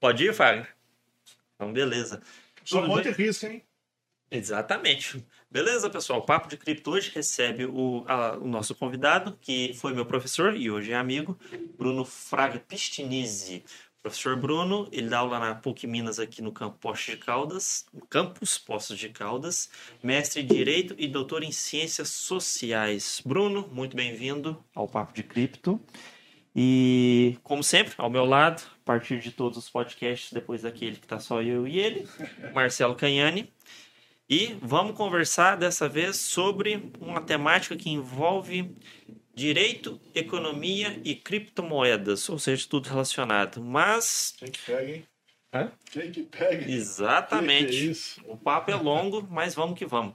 Pode ir, Fábio? Então, beleza. Só monte risco, hein? Exatamente. Beleza, pessoal. O Papo de Cripto hoje recebe o, a, o nosso convidado, que foi meu professor e hoje é amigo, Bruno Fraga Pistinizzi. Professor Bruno, ele dá aula na PUC Minas aqui no Campo Poços de Caldas, Campus Poços de Caldas, mestre em Direito e doutor em Ciências Sociais. Bruno, muito bem-vindo ao Papo de Cripto. E, como sempre, ao meu lado, a partir de todos os podcasts, depois daquele que está só eu e ele, Marcelo Canhani. E vamos conversar dessa vez sobre uma temática que envolve direito, economia e criptomoedas, ou seja, tudo relacionado. Mas. Quem que pega, hein? Hã? Quem que pega? Exatamente. Que que é? O papo é longo, mas vamos que vamos.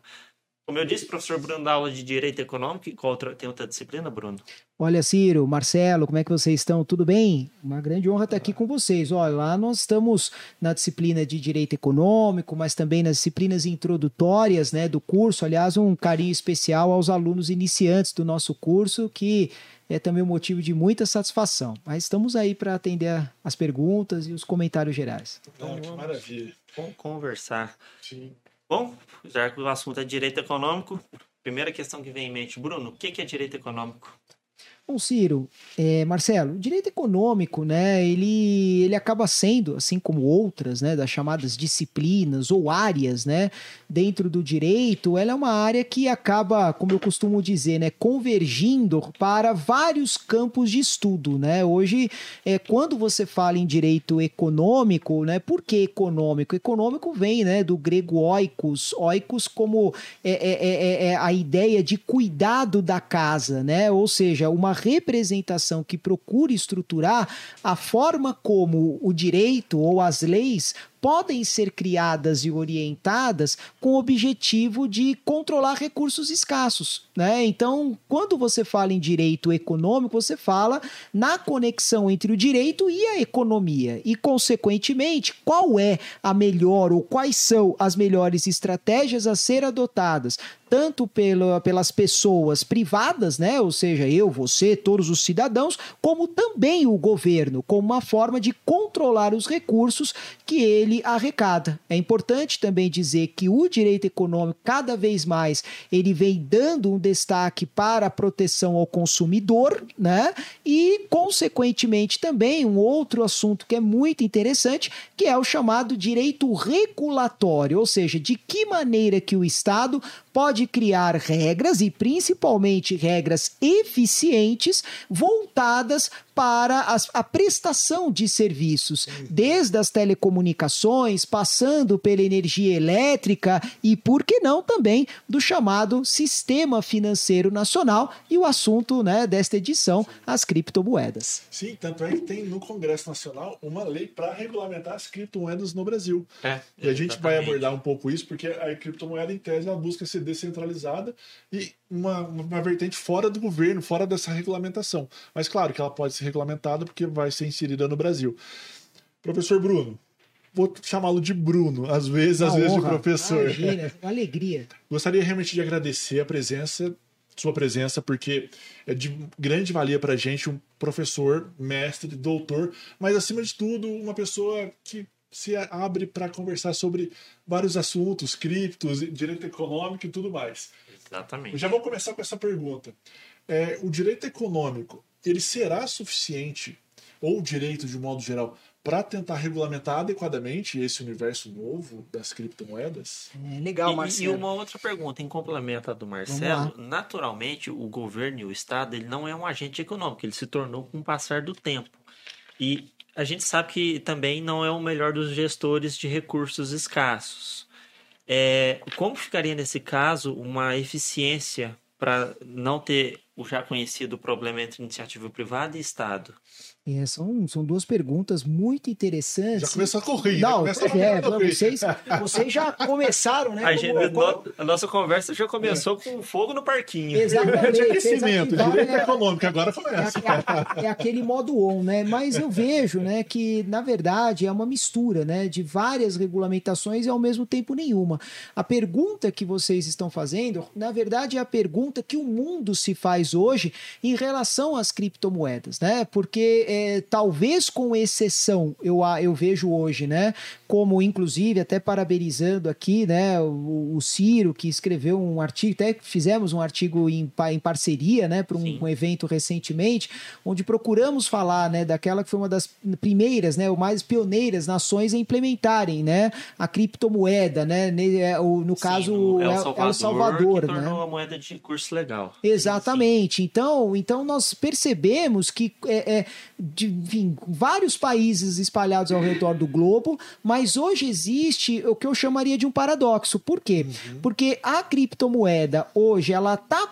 Como eu disse, professor Bruno dá aula de Direito Econômico. E qual outra, tem outra disciplina, Bruno? Olha, Ciro, Marcelo, como é que vocês estão? Tudo bem? Uma grande honra estar aqui com vocês. Olha, lá nós estamos na disciplina de Direito Econômico, mas também nas disciplinas introdutórias né, do curso. Aliás, um carinho especial aos alunos iniciantes do nosso curso, que é também um motivo de muita satisfação. Mas estamos aí para atender as perguntas e os comentários gerais. Ah, que maravilha. Vamos conversar. Sim. Bom, já que o assunto é direito econômico, primeira questão que vem em mente, Bruno, o que é direito econômico? Bom, Ciro, é, Marcelo, o direito econômico, né, ele, ele acaba sendo, assim como outras, né, das chamadas disciplinas ou áreas, né, dentro do direito, ela é uma área que acaba, como eu costumo dizer, né, convergindo para vários campos de estudo, né. Hoje, é, quando você fala em direito econômico, né, por que econômico? Econômico vem, né, do grego oikos, oikos como é, é, é, é a ideia de cuidado da casa, né, ou seja, uma representação que procure estruturar a forma como o direito ou as leis podem ser criadas e orientadas com o objetivo de controlar recursos escassos, né? Então, quando você fala em direito econômico, você fala na conexão entre o direito e a economia e, consequentemente, qual é a melhor ou quais são as melhores estratégias a ser adotadas tanto pela, pelas pessoas privadas, né? Ou seja, eu, você, todos os cidadãos, como também o governo, como uma forma de controlar os recursos que ele arrecada. É importante também dizer que o direito econômico, cada vez mais, ele vem dando um destaque para a proteção ao consumidor, né? E, consequentemente, também um outro assunto que é muito interessante, que é o chamado direito regulatório, ou seja, de que maneira que o Estado pode criar regras e principalmente regras eficientes voltadas para as, a prestação de serviços, desde as telecomunicações, passando pela energia elétrica e, por que não, também do chamado Sistema Financeiro Nacional e o assunto né, desta edição, as criptomoedas. Sim, tanto é que tem no Congresso Nacional uma lei para regulamentar as criptomoedas no Brasil. É, E a gente vai abordar um pouco isso, porque a criptomoeda, em tese, ela busca ser descentralizada e uma, uma vertente fora do governo, fora dessa regulamentação. Mas claro que ela pode ser regulamentada porque vai ser inserida no Brasil. Professor Bruno, vou chamá-lo de Bruno, às vezes, às Uma vezes de honra. professor. Imagina, uma alegria. Gostaria realmente de agradecer a presença, sua presença, porque é de grande valia para a gente um professor, mestre, doutor, mas acima de tudo, uma pessoa que se abre para conversar sobre vários assuntos, criptos, direito econômico e tudo mais. Eu Exatamente. já vou começar com essa pergunta. É, o direito econômico, ele será suficiente, ou o direito de um modo geral, para tentar regulamentar adequadamente esse universo novo das criptomoedas? É, legal, E- e, Marcelo. uma outra pergunta, em complemento à do Marcelo, naturalmente o governo e o Estado ele não é um agente econômico, ele se tornou com o passar do tempo. E a gente sabe que também não é o melhor dos gestores de recursos escassos. É, como ficaria nesse caso uma eficiência para não ter o já conhecido problema entre iniciativa privada e Estado? É, são, são duas perguntas muito interessantes. Já começou a correr, Não, é, correr. vocês, vocês já começaram, né? A, gente- como- como- a nossa conversa já começou com fogo no parquinho. Exatamente. de aquecimento, direito né? econômico, agora É, começa. é- é aquele modo on, né? Mas eu vejo, né, que na verdade é uma mistura, né, de várias regulamentações e ao mesmo tempo nenhuma. A pergunta que vocês estão fazendo, na verdade, é a pergunta que o mundo se faz hoje em relação às criptomoedas, né? Porque é, talvez com exceção, eu, eu vejo hoje, né? Como inclusive até parabenizando aqui, né? O, o Ciro que escreveu um artigo, até fizemos um artigo em, em parceria, né? Para um, um, evento recentemente, onde procuramos falar, né? Daquela que foi uma das primeiras, né? O mais pioneiras nações a implementarem, né? A criptomoeda, né? É, no caso, Sim, no El Salvador, El Salvador que né? tornou a moeda de curso legal. Exatamente. Sim. Então, então nós percebemos que é, é, de, enfim, vários países espalhados ao redor do globo, mas hoje existe o que eu chamaria de um paradoxo. Por quê? Uhum. Porque a criptomoeda hoje ela está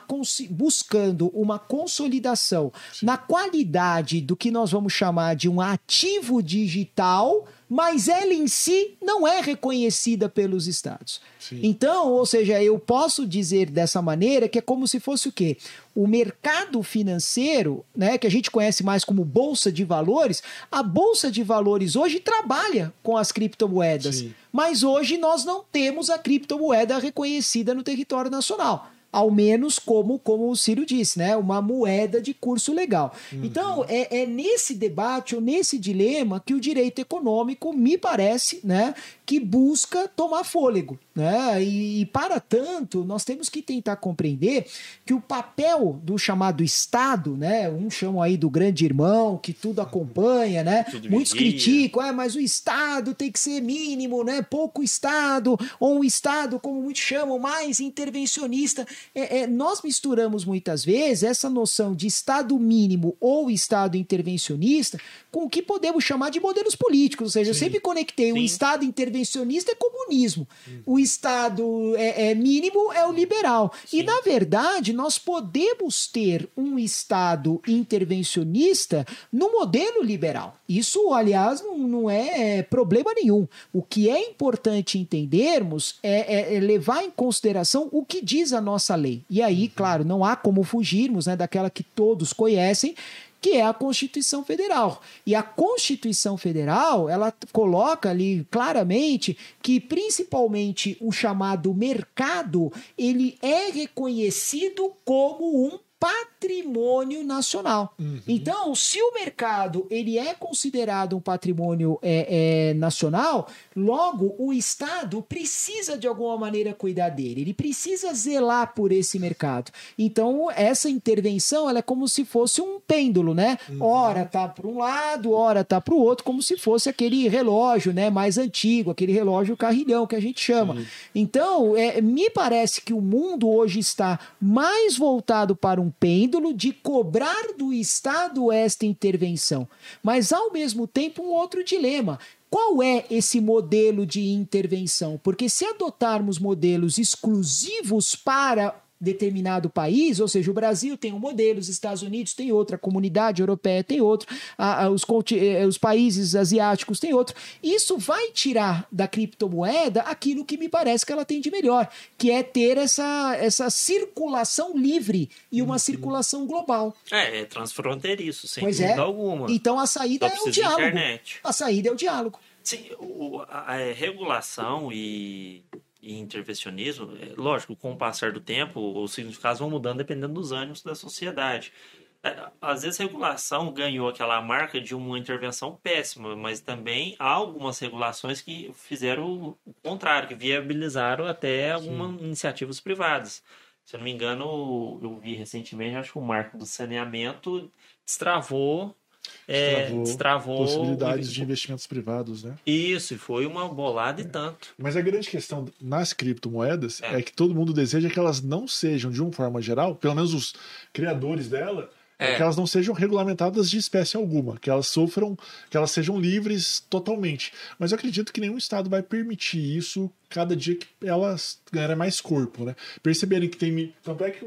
buscando uma consolidação Sim. na qualidade do que nós vamos chamar de um ativo digital mas ela em si não é reconhecida pelos estados. Sim. Então, ou seja, eu posso dizer dessa maneira que é como se fosse o quê? O mercado financeiro, né, que a gente conhece mais como bolsa de valores, a bolsa de valores hoje trabalha com as criptomoedas, Sim. mas hoje nós não temos a criptomoeda reconhecida no território nacional ao menos como, como o Ciro disse, né? Uma moeda de curso legal. Uhum. Então, é, é nesse debate ou nesse dilema que o direito econômico, me parece, né? que busca tomar fôlego. Né? E, e, para tanto, nós temos que tentar compreender que o papel do chamado Estado, né? um chamam aí do grande irmão, que tudo acompanha, né? Tudo muitos vigia. criticam, ah, mas o Estado tem que ser mínimo, né? pouco Estado, ou um Estado, como muitos chamam, mais intervencionista. É, é, nós misturamos muitas vezes essa noção de Estado mínimo ou Estado intervencionista com o que podemos chamar de modelos políticos. Ou seja, Sim. eu sempre conectei o um Estado intervencionista é comunismo. Hum. O Estado é, é, mínimo é o liberal. Sim. E, na verdade, nós podemos ter um Estado intervencionista no modelo liberal. Isso, aliás, não, não é problema nenhum. O que é importante entendermos é, é, é levar em consideração o que diz a nossa lei. E aí, uhum. claro, não há como fugirmos né, daquela que todos conhecem, que é a Constituição Federal. E a Constituição Federal, ela coloca ali claramente que principalmente o chamado mercado, ele é reconhecido como um patrimônio nacional. Uhum. Então, se o mercado ele é considerado um patrimônio é, é, nacional, logo o Estado precisa de alguma maneira cuidar dele. Ele precisa zelar por esse mercado. Então, essa intervenção ela é como se fosse um pêndulo, né? Uhum. Ora tá para um lado, ora tá para o outro, como se fosse aquele relógio, né? Mais antigo, aquele relógio carrilhão que a gente chama. Uhum. Então, é, me parece que o mundo hoje está mais voltado para um pêndulo de cobrar do Estado esta intervenção. Mas, ao mesmo tempo, um outro dilema. Qual é esse modelo de intervenção? Porque se adotarmos modelos exclusivos para determinado país, ou seja, o Brasil tem um modelo, os Estados Unidos tem outro, a comunidade europeia tem outro, a, a, os, eh, os países asiáticos tem outro. Isso vai tirar da criptomoeda aquilo que me parece que ela tem de melhor, que é ter essa, essa circulação livre e uma uhum. circulação global. É, é transfronteiriço, sem pois dúvida é. alguma. Então a saída Só é o diálogo. Internet. A saída é o diálogo. Sim, o, a, a regulação e e intervencionismo, é, lógico, com o passar do tempo, os significados vão mudando dependendo dos ânimos da sociedade. É, às vezes a regulação ganhou aquela marca de uma intervenção péssima, mas também há algumas regulações que fizeram o contrário, que viabilizaram até algumas iniciativas privadas. Se eu não me engano, eu vi recentemente, acho que o marco do saneamento destravou é, destravou, possibilidades de investimentos privados, né? Isso, foi uma bolada é. e tanto. Mas a grande questão nas criptomoedas é. é. que todo mundo deseja que elas não sejam, de uma forma geral, pelo menos os criadores dela, é. que elas não sejam regulamentadas de espécie alguma, que elas sofram, que elas sejam livres totalmente. Mas eu acredito que nenhum Estado vai permitir isso cada dia que elas ganharem mais corpo, né? Perceberem que tem. Tanto é que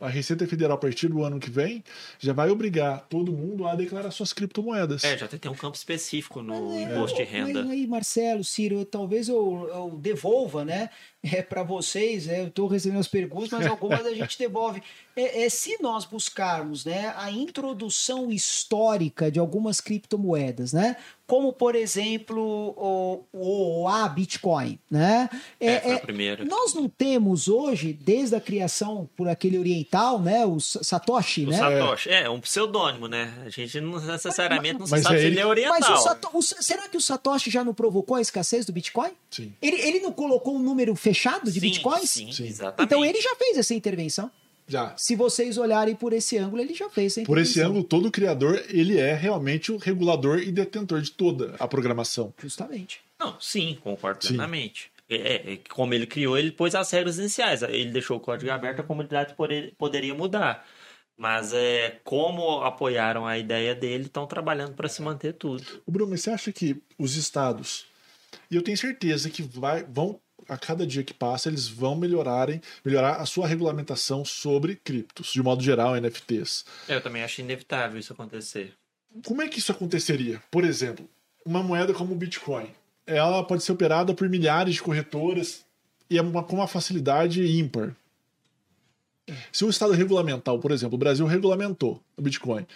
a Receita Federal, a partir do ano que vem, já vai obrigar todo mundo a declarar suas criptomoedas. É, já tem um campo específico no é, imposto de renda. Mas aí, Marcelo, Ciro, talvez eu, eu, devolva, né? É, para vocês, é, eu estou recebendo as perguntas, mas algumas a gente devolve. É, é, se nós buscarmos né, a introdução histórica de algumas criptomoedas, né, como por exemplo o, o, o a Bitcoin, né, É, foi a primeira. nós não temos hoje, desde a criação por aquele oriental, né, o Satoshi, O né? Satoshi, é, um pseudônimo, né? A gente não necessariamente não Mas sabe é se ele- ele é Mas oriental. o Sato- o- será que o Satoshi já não provocou a escassez do Bitcoin? Sim. Ele, ele não colocou um número fechado de sim, Bitcoins? Sim, Sim. exatamente. Então ele já fez essa intervenção. Já. Se vocês olharem por esse ângulo, ele já fez essa Por esse ângulo, todo criador, ele é realmente o regulador e detentor de toda a programação. Justamente. Não, sim, concordo plenamente. É, é, é, como ele criou, ele pôs as regras iniciais. Ele deixou o código aberto, a comunidade poder- poderia mudar. Mas é como apoiaram a ideia dele, estão trabalhando para se manter tudo. O Bruno, mas você acha que os estados, e eu tenho certeza que vai, vão, a cada dia que passa, eles vão melhorarem, melhorar a sua regulamentação sobre criptos, de modo geral, NFTs. Eu também acho inevitável isso acontecer. Como é que isso aconteceria? Por exemplo, uma moeda como o Bitcoin. Ela pode ser operada por milhares de corretoras e é uma, com uma facilidade ímpar. Se o Estado regulamentar, por exemplo, o Brasil regulamentou o Bitcoin.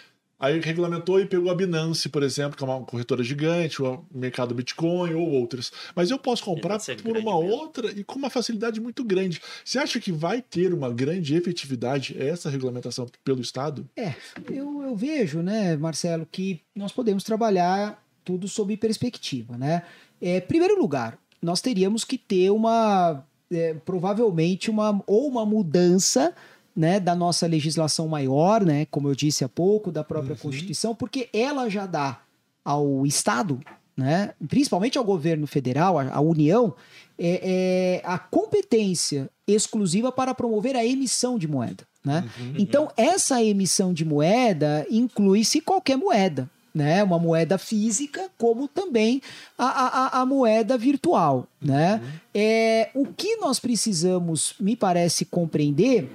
Aí regulamentou e pegou a Binance, por exemplo, que é uma corretora gigante, o mercado Bitcoin ou outras. Mas eu posso comprar ser por uma mesmo. outra e com uma facilidade muito grande. Você acha que vai ter uma grande efetividade essa regulamentação pelo Estado? É, eu, eu vejo, né, Marcelo, que nós podemos trabalhar tudo sob perspectiva, né? É, primeiro lugar, nós teríamos que ter uma, é, provavelmente uma ou uma mudança né, da nossa legislação maior, né, como eu disse há pouco, da própria Constituição, porque ela já dá ao Estado, né, principalmente ao governo federal, à, União, é, é, a competência exclusiva para promover a emissão de moeda. Né? Então, essa emissão de moeda inclui-se qualquer moeda. Né, uma moeda física, como também a, a, a- moeda virtual. Né? É, o que nós precisamos, me parece, compreender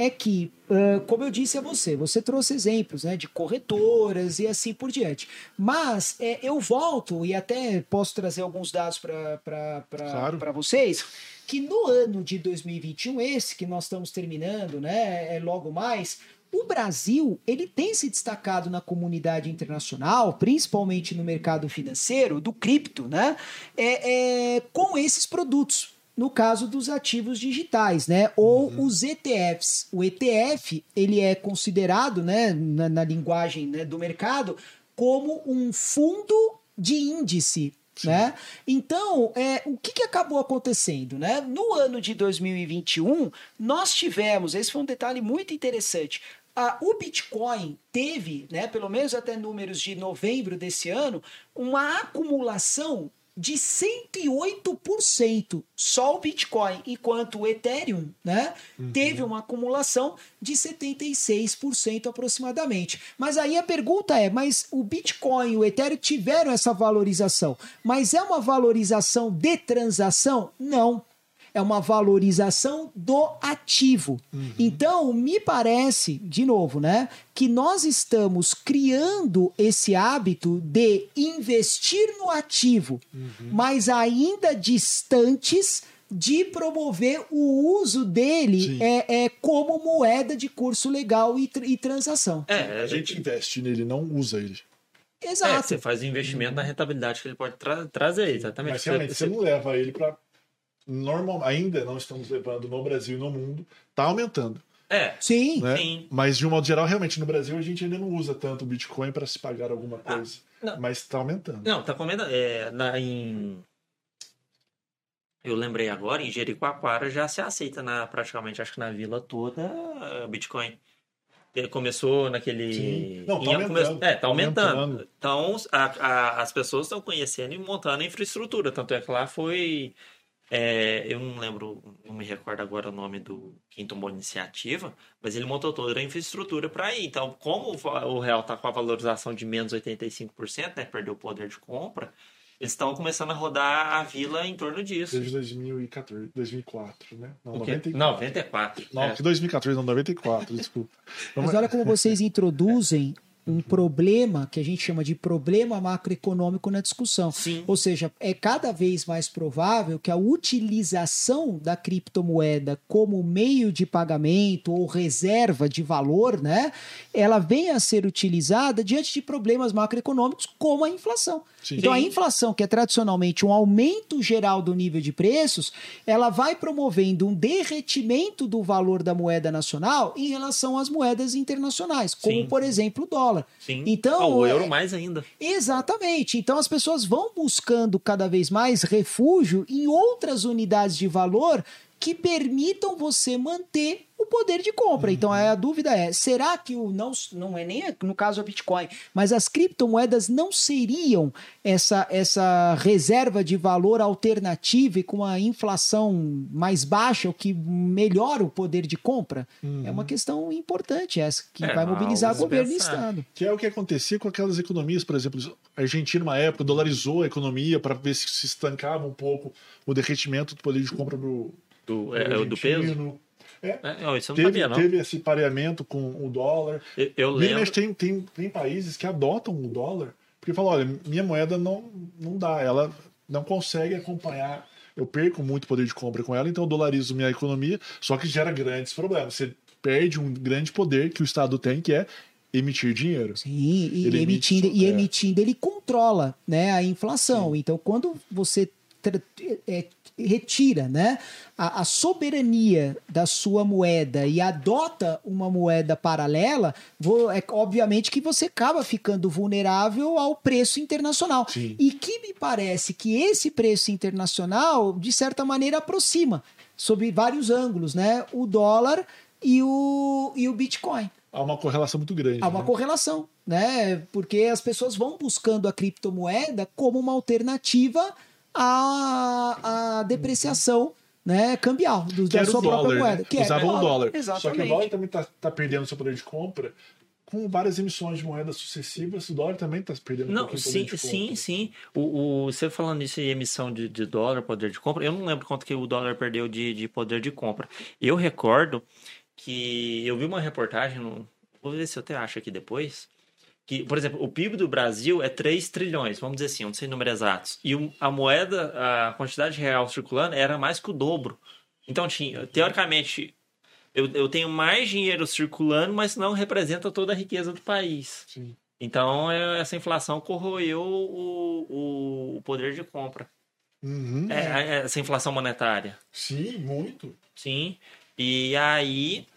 é que, ah, como eu disse a você, você trouxe exemplos né, de corretoras e assim por diante. Mas é, eu volto e até posso trazer alguns dados para Claro. vocês, que no ano de 2021, esse que nós estamos terminando, né, é logo mais, o Brasil ele tem se destacado na comunidade internacional, principalmente no mercado financeiro, do cripto, né, é, é, com esses produtos no caso dos ativos digitais, né? Ou os ETFs. O ETF ele é considerado, né, na, na linguagem né, do mercado, como um fundo de índice. Né? Então, é, o que, que acabou acontecendo? Né? No ano de 2021, nós tivemos, esse foi um detalhe muito interessante. a- o Bitcoin teve, né, pelo menos até números de novembro desse ano, uma acumulação de 108% só o Bitcoin, enquanto o Ethereum, né, teve uma acumulação de 76% aproximadamente. Mas aí a pergunta é, mas o Bitcoin e o Ethereum tiveram essa valorização, mas é uma valorização de transação? Não é uma valorização do ativo. Então, me parece, de novo, né, que nós estamos criando esse hábito de investir no ativo, mas ainda distantes de promover o uso dele é, é como moeda de curso legal e, tr- e transação. É, A gente investe nele, não usa ele. É, Exato. você faz investimento na rentabilidade que ele pode tra- trazer, exatamente. Mas realmente, Você- você não leva ele para. Normal, ainda não estamos levando no Brasil e no mundo. Tá aumentando. É, Sim. Né? Sim. Mas de um modo geral, realmente, no Brasil a gente ainda não usa tanto o Bitcoin para se pagar alguma coisa. não. Mas tá aumentando. Não, tá comendo. É, na, em... Eu lembrei agora, em Jericoacoara já se aceita na, praticamente, acho que na vila toda, eh, Bitcoin. Ele começou naquele. Sim. Não, tá aumentando. É, tá Tá aumentando. aumentando. Então, a- a- as pessoas estão conhecendo e montando a infraestrutura. Tanto é que lá foi. É, eu não lembro, não me recordo agora o nome do quem tomou a iniciativa, mas ele montou toda a infraestrutura para ir. Então, como o real está com a valorização de menos 85%, né, perdeu o poder de compra, eles estão começando a rodar a vila em torno disso. Desde 2014, 2004, né? Não, O quê? 94. 94. Não, é. que 2014, não, 94, desculpa. Mas olha como vocês introduzem um problema que a gente chama de problema macroeconômico na discussão. Sim. Ou seja, é cada vez mais provável que a utilização da criptomoeda como meio de pagamento ou reserva de valor, né, ela venha a ser utilizada diante de problemas macroeconômicos como a inflação. Sim. Então, a inflação, que é tradicionalmente um aumento geral do nível de preços, ela vai promovendo um derretimento do valor da moeda nacional em relação às moedas internacionais, como, Sim. por exemplo, o dólar. Sim. Então, Ah, o é- euro mais ainda. Exatamente. Então as pessoas vão buscando cada vez mais refúgio em outras unidades de valor que permitam você manter o poder de compra. Então aí a dúvida é: será que o não não é nem no caso a Bitcoin, mas as criptomoedas não seriam essa essa reserva de valor alternativa e com a inflação mais baixa, o que melhora o poder de compra? É uma questão importante essa que É, vai mobilizar a governo e pensar. estado. Que é o que acontecia com aquelas economias, por exemplo, a Argentina, uma época, dolarizou a economia para ver se se estancava um pouco o derretimento do poder de compra do, Do, é, é, do peso. Argentino. É, não, isso eu não Teve, sabia, não. teve esse pareamento com o dólar. Eu, eu lembro. tem, tem, tem países que adotam o dólar porque falam, olha, minha moeda não, não dá, ela não consegue acompanhar, eu perco muito poder de compra com ela, então eu dolarizo minha economia, só que gera grandes problemas. Você perde um grande poder que o Estado tem, que é emitir dinheiro. Sim, e Ele emitindo, emite, e é. emitindo ele controla né, a inflação. Então, quando você é, retira né, a, a soberania da sua moeda e adota uma moeda paralela, vo- é obviamente que você acaba ficando vulnerável ao preço internacional. Sim. E que me parece que esse preço internacional, de certa maneira, aproxima, sob vários ângulos, né, o dólar e o, e o Bitcoin. Há uma correlação muito grande. Há uma né? correlação, né? Porque as pessoas vão buscando a criptomoeda como uma alternativa à, à depreciação né, cambial do, que da sua dólar, própria né? moeda. Que era Usavam o dólar. Só que Exatamente. o dólar também está perdendo seu poder de compra com várias emissões de moedas sucessivas. O dólar também está perdendo um Não, pouquinho o sim, poder de sim, compra. sim. O, o, você falando nisso em emissão de, de dólar, poder de compra, eu não lembro quanto que o dólar perdeu de, de poder de compra. Eu recordo que eu vi uma reportagem, no, vou ver se eu até acho aqui depois, que, por exemplo, o PIB do Brasil é 3 trilhões, vamos dizer assim, não sei números exatos. E a moeda, a quantidade real circulando era mais que o dobro. Então, tinha, teoricamente, eu, eu tenho mais dinheiro circulando, mas não representa toda a riqueza do país. Sim. Então, é- essa inflação corroeu o, o- o poder de compra. Uhum. É, é, essa inflação monetária. Sim, muito. Sim. E aí,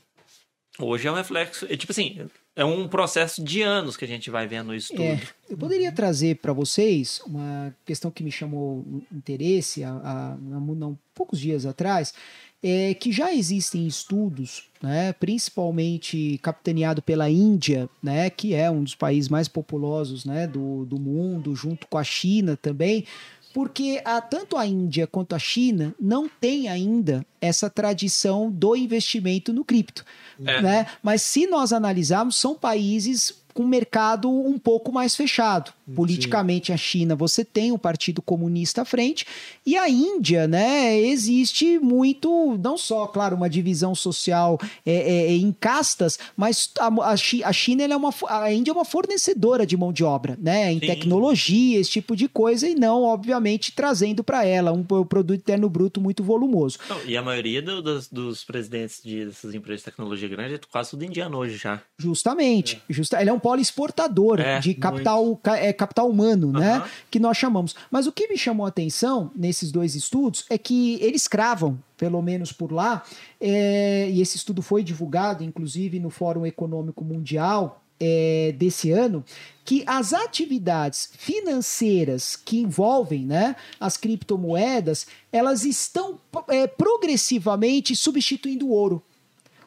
hoje é um reflexo. tipo assim, é um processo de anos que a gente vai vendo isso tudo. É, eu poderia trazer para vocês uma questão que me chamou interesse há, há, há não, poucos dias atrás, é que já existem estudos, né, principalmente capitaneado pela Índia, né, que é um dos países mais populosos né, do, do mundo, junto com a China também, porque a, tanto a Índia quanto a China não têm ainda essa tradição do investimento no cripto. É. Né? Mas se nós analisarmos, são países com mercado um pouco mais fechado. Politicamente, a China, você tem o Partido Comunista à frente, e a Índia, né, existe muito, não só, claro, uma divisão social é, é, é, em castas, mas a, a Chi- a China, é uma, a Índia é uma fornecedora de mão de obra, né, em Sim. tecnologia, esse tipo de coisa, e não, obviamente, trazendo para ela um pro- produto interno bruto muito volumoso. Não, e a maioria do- dos, dos presidentes de, dessas empresas de tecnologia grande é quase tudo indiano hoje já. Justamente. Justa, ele é um polo exportador É, de capital, ca- é, capital humano, né? Aham. Que nós chamamos. Mas o que me chamou a atenção nesses dois estudos é que eles cravam, pelo menos por lá, é, e esse estudo foi divulgado, inclusive, no Fórum Econômico Mundial. é, desse ano, que as atividades financeiras que envolvem né, as criptomoedas, elas estão é, progressivamente substituindo o ouro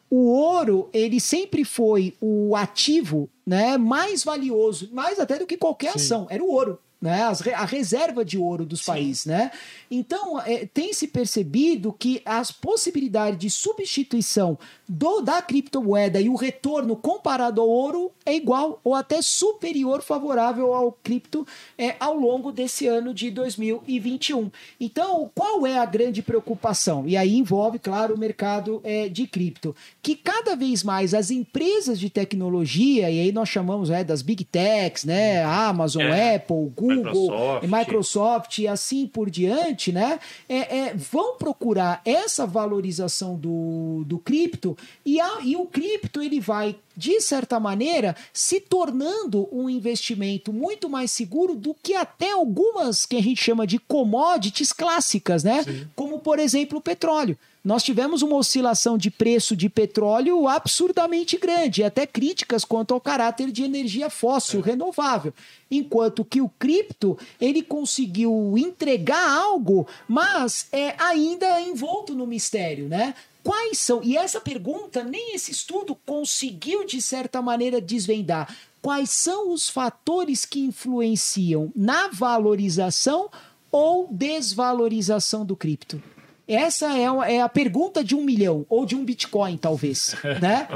o ouro ele sempre foi o ativo né, mais valioso, mais até do que qualquer Sim. ação, era o ouro. Né, a reserva de ouro dos países, né? Então é, tem se percebido que as possibilidades de substituição do da criptomoeda e o retorno comparado ao ouro é igual ou até superior favorável ao cripto é, ao longo desse ano de 2021. Então, qual é a grande preocupação? E aí envolve, claro, o mercado é, de cripto, que cada vez mais as empresas de tecnologia, e aí nós chamamos é, das big techs, né, Amazon, É. Apple, Google, Microsoft. Microsoft e assim por diante, né, é, é, vão procurar essa valorização do, do cripto e, a, e o cripto ele vai de certa maneira, se tornando um investimento muito mais seguro do que até algumas que a gente chama de commodities clássicas, né? Como, por exemplo, o petróleo. Nós tivemos uma oscilação de preço de petróleo absurdamente grande, até críticas quanto ao caráter de energia fóssil renovável. Enquanto que o cripto, ele conseguiu entregar algo, mas é ainda envolto no mistério, né? Quais são? E essa pergunta, nem esse estudo conseguiu, de certa maneira, desvendar. Quais são os fatores que influenciam na valorização ou desvalorização do cripto? Essa é, uma- é a pergunta de um milhão, ou de um Bitcoin, talvez. né?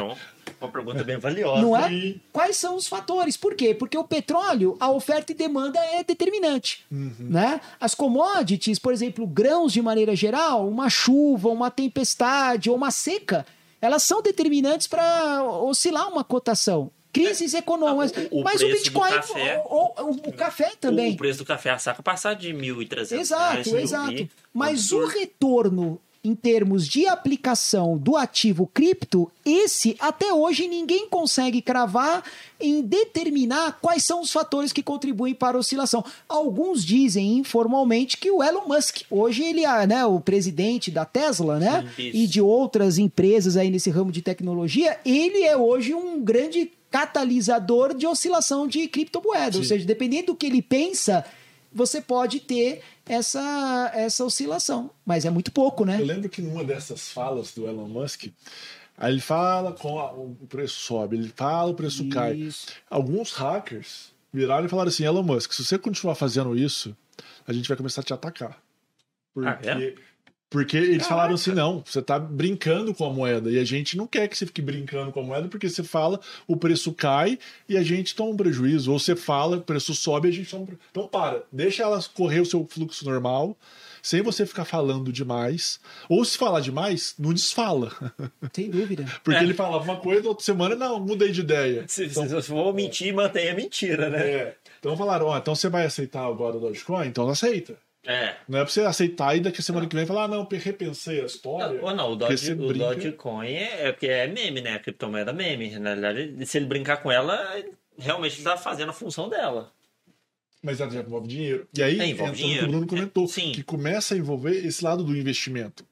Uma pergunta bem valiosa. Não é? Quais são os fatores? Por quê? Porque o petróleo, a oferta e demanda é determinante. Né? As commodities, por exemplo, grãos de maneira geral, uma chuva, uma tempestade ou uma seca, elas são determinantes para oscilar uma cotação. Crises econômicas. O- o mas o Bitcoin, café- o, o- o café também. O preço do café a saca passar de 1.300 reais. Exato, eu exato. Mas o retorno em termos de aplicação do ativo cripto, esse até hoje ninguém consegue cravar em determinar quais são os fatores que contribuem para a oscilação. Alguns dizem informalmente que o Elon Musk, hoje ele é né, o presidente da Tesla, né? Isso. E de outras empresas aí nesse ramo de tecnologia, ele é hoje um grande catalisador de oscilação de criptomoeda. Ou seja, dependendo do que ele pensa, você pode ter essa, essa oscilação. Mas é muito pouco, né? Eu lembro que numa dessas falas do Elon Musk, aí ele fala com a- o preço sobe, ele fala o preço cai. Isso. Alguns hackers viraram e falaram assim: Elon Musk, se você continuar fazendo isso, a gente vai começar a te atacar. Porque, Ah, é? Porque eles falaram assim: não, você tá brincando com a moeda e a gente não quer que você fique brincando com a moeda porque você fala, o preço cai e a gente toma um prejuízo. Ou você fala, o preço sobe e a gente toma um prejuízo. Então para, deixa elas correr o seu fluxo normal. Sem você ficar falando demais. Ou se falar demais, não desfala. Sem dúvida. Porque É. ele falava uma coisa, outra semana, não, mudei de ideia. Se, se, se eu for mentir, mantenha a mentira, né? É. Então falaram, ó, então você vai aceitar agora o Dogecoin? Então aceita. É. Não é pra você aceitar e daqui a semana que vem falar, ah, não, repensei a história. Ou não, o, Doge, o Dogecoin é, é porque é meme, né? A criptomoeda meme. Na verdade, se ele brincar com ela, realmente tá fazendo a função dela. Mas ela já envolve dinheiro. E aí, É, envolve que dinheiro. o Bruno comentou, É, sim. que começa a envolver esse lado do investimento.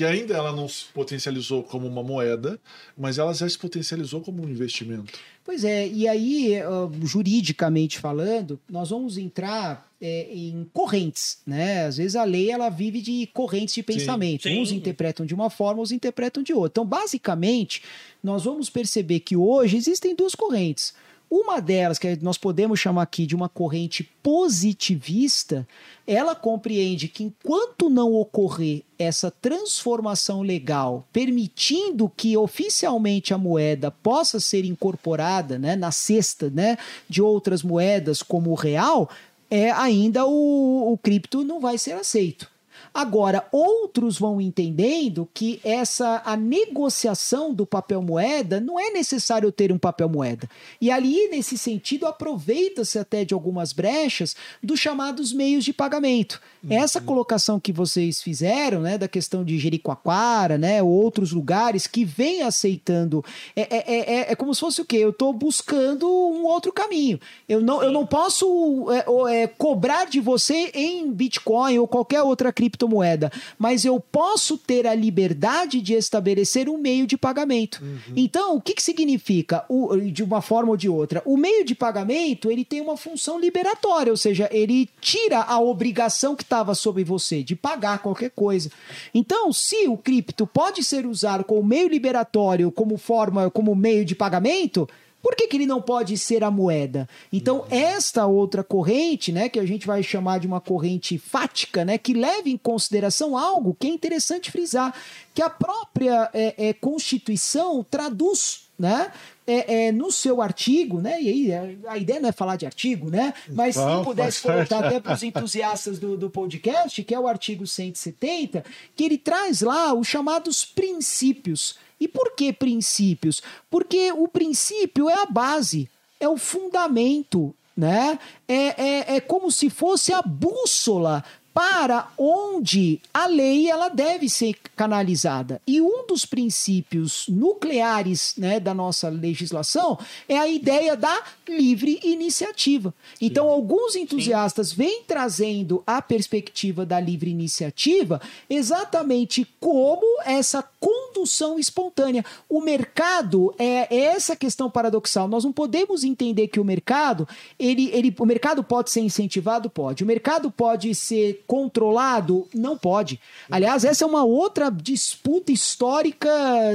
Que ainda ela não se potencializou como uma moeda, mas ela já se potencializou como um investimento. Pois é, e aí, uh, juridicamente falando, nós vamos entrar é, em correntes, né? Às vezes a lei ela vive de correntes de pensamento. sim. Uns interpretam de uma forma, outros interpretam de outra. Então, basicamente, nós vamos perceber que hoje existem duas correntes. Uma delas, que nós podemos chamar aqui de uma corrente positivista, ela compreende que enquanto não ocorrer essa transformação legal, permitindo que oficialmente a moeda possa ser incorporada né, na cesta né, de outras moedas como o real, é ainda o, o cripto não vai ser aceito. Agora, outros vão entendendo que essa a negociação do papel moeda não é necessário ter um papel moeda. E ali, nesse sentido, aproveita-se até de algumas brechas dos chamados meios de pagamento. Essa colocação que vocês fizeram, né, da questão de Jericoacoara, né, ou outros lugares que vem aceitando, é, é, é, é como se fosse o quê? Eu estou buscando um outro caminho. Eu não, eu não posso é, é, cobrar de você em Bitcoin ou qualquer outra criptomoeda, mas eu posso ter a liberdade de estabelecer um meio de pagamento. Então, o que, que significa, o, de uma forma ou de outra? O meio de pagamento ele tem uma função liberatória, ou seja, ele tira a obrigação que estava sobre você de pagar qualquer coisa. Então, se o cripto pode ser usado como meio liberatório, como forma, como meio de pagamento, Por que, que ele não pode ser a moeda? Então, esta outra corrente, né, que a gente vai chamar de uma corrente fática, né, que leva em consideração algo que é interessante frisar, que a própria é, é, Constituição traduz, né, é, é, no seu artigo, né? E aí é, a ideia não é falar de artigo, né? Mas se pudesse colocar até para os entusiastas do, do podcast, que é o artigo 170, que ele traz lá os chamados princípios. E por que princípios? Porque o princípio é a base, é o fundamento, né? É, é, é como se fosse a bússola para onde a lei ela deve ser canalizada. E um dos princípios nucleares né, da nossa legislação é a ideia da livre iniciativa. Então, Sim. alguns entusiastas Sim. vêm trazendo a perspectiva da livre iniciativa exatamente como essa condução espontânea. O mercado é essa questão paradoxal. Nós não podemos entender que o mercado, ele, ele, o mercado pode ser incentivado? Pode. O mercado pode ser controlado? Não pode. Aliás, essa é uma outra disputa histórica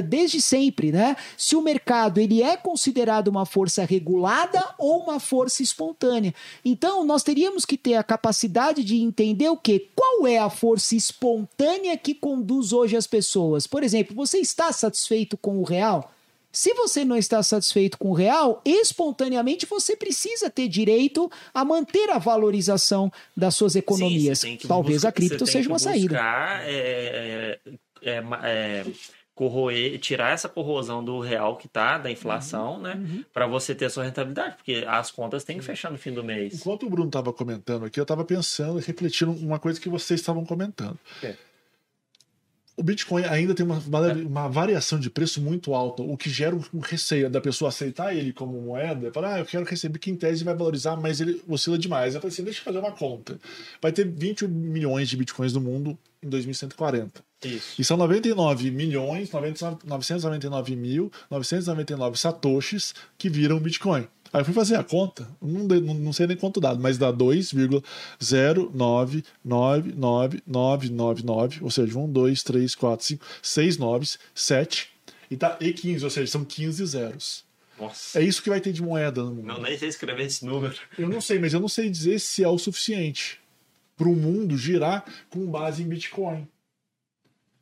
desde sempre, né? Se o mercado ele é considerado uma força regulada ou uma força espontânea. Então, nós teríamos que ter a capacidade de entender o que? Qual é a força espontânea que conduz hoje as pessoas? Por exemplo, você está satisfeito com o real? Se você não está satisfeito com o real, espontaneamente você precisa ter direito a manter a valorização das suas economias. Sim, Talvez buscar, a cripto seja uma saída. É, é, é, é corroer, tirar essa corrosão do real que tá, da inflação, uhum, né? Uhum. Para você ter a sua rentabilidade, porque as contas têm que fechar no fim do mês. Enquanto o Bruno estava comentando aqui, eu estava pensando e refletindo uma coisa que vocês estavam comentando. É o Bitcoin ainda tem uma, uma, variação de preço muito alta, o que gera um receio da pessoa aceitar ele como moeda, falar, ah, eu quero receber que em tese vai valorizar, mas ele oscila demais. Eu falei assim, deixa eu fazer uma conta. Vai ter 20 milhões de Bitcoins no mundo em 2140. Isso. E são 99 milhões, 999 mil, 999 satoshis que viram Bitcoin. Aí eu fui fazer a conta, não, não sei nem quanto dado, mas dá 2,099999, ou seja, 1, 2, 3, 4, 5, 6 noves, 7 e tá E15, ou seja, são 15 zeros. Nossa. É isso que vai ter de moeda no mundo. Não, nem sei escrever esse número. Eu não sei, mas eu não sei dizer se é o suficiente para o mundo girar com base em Bitcoin.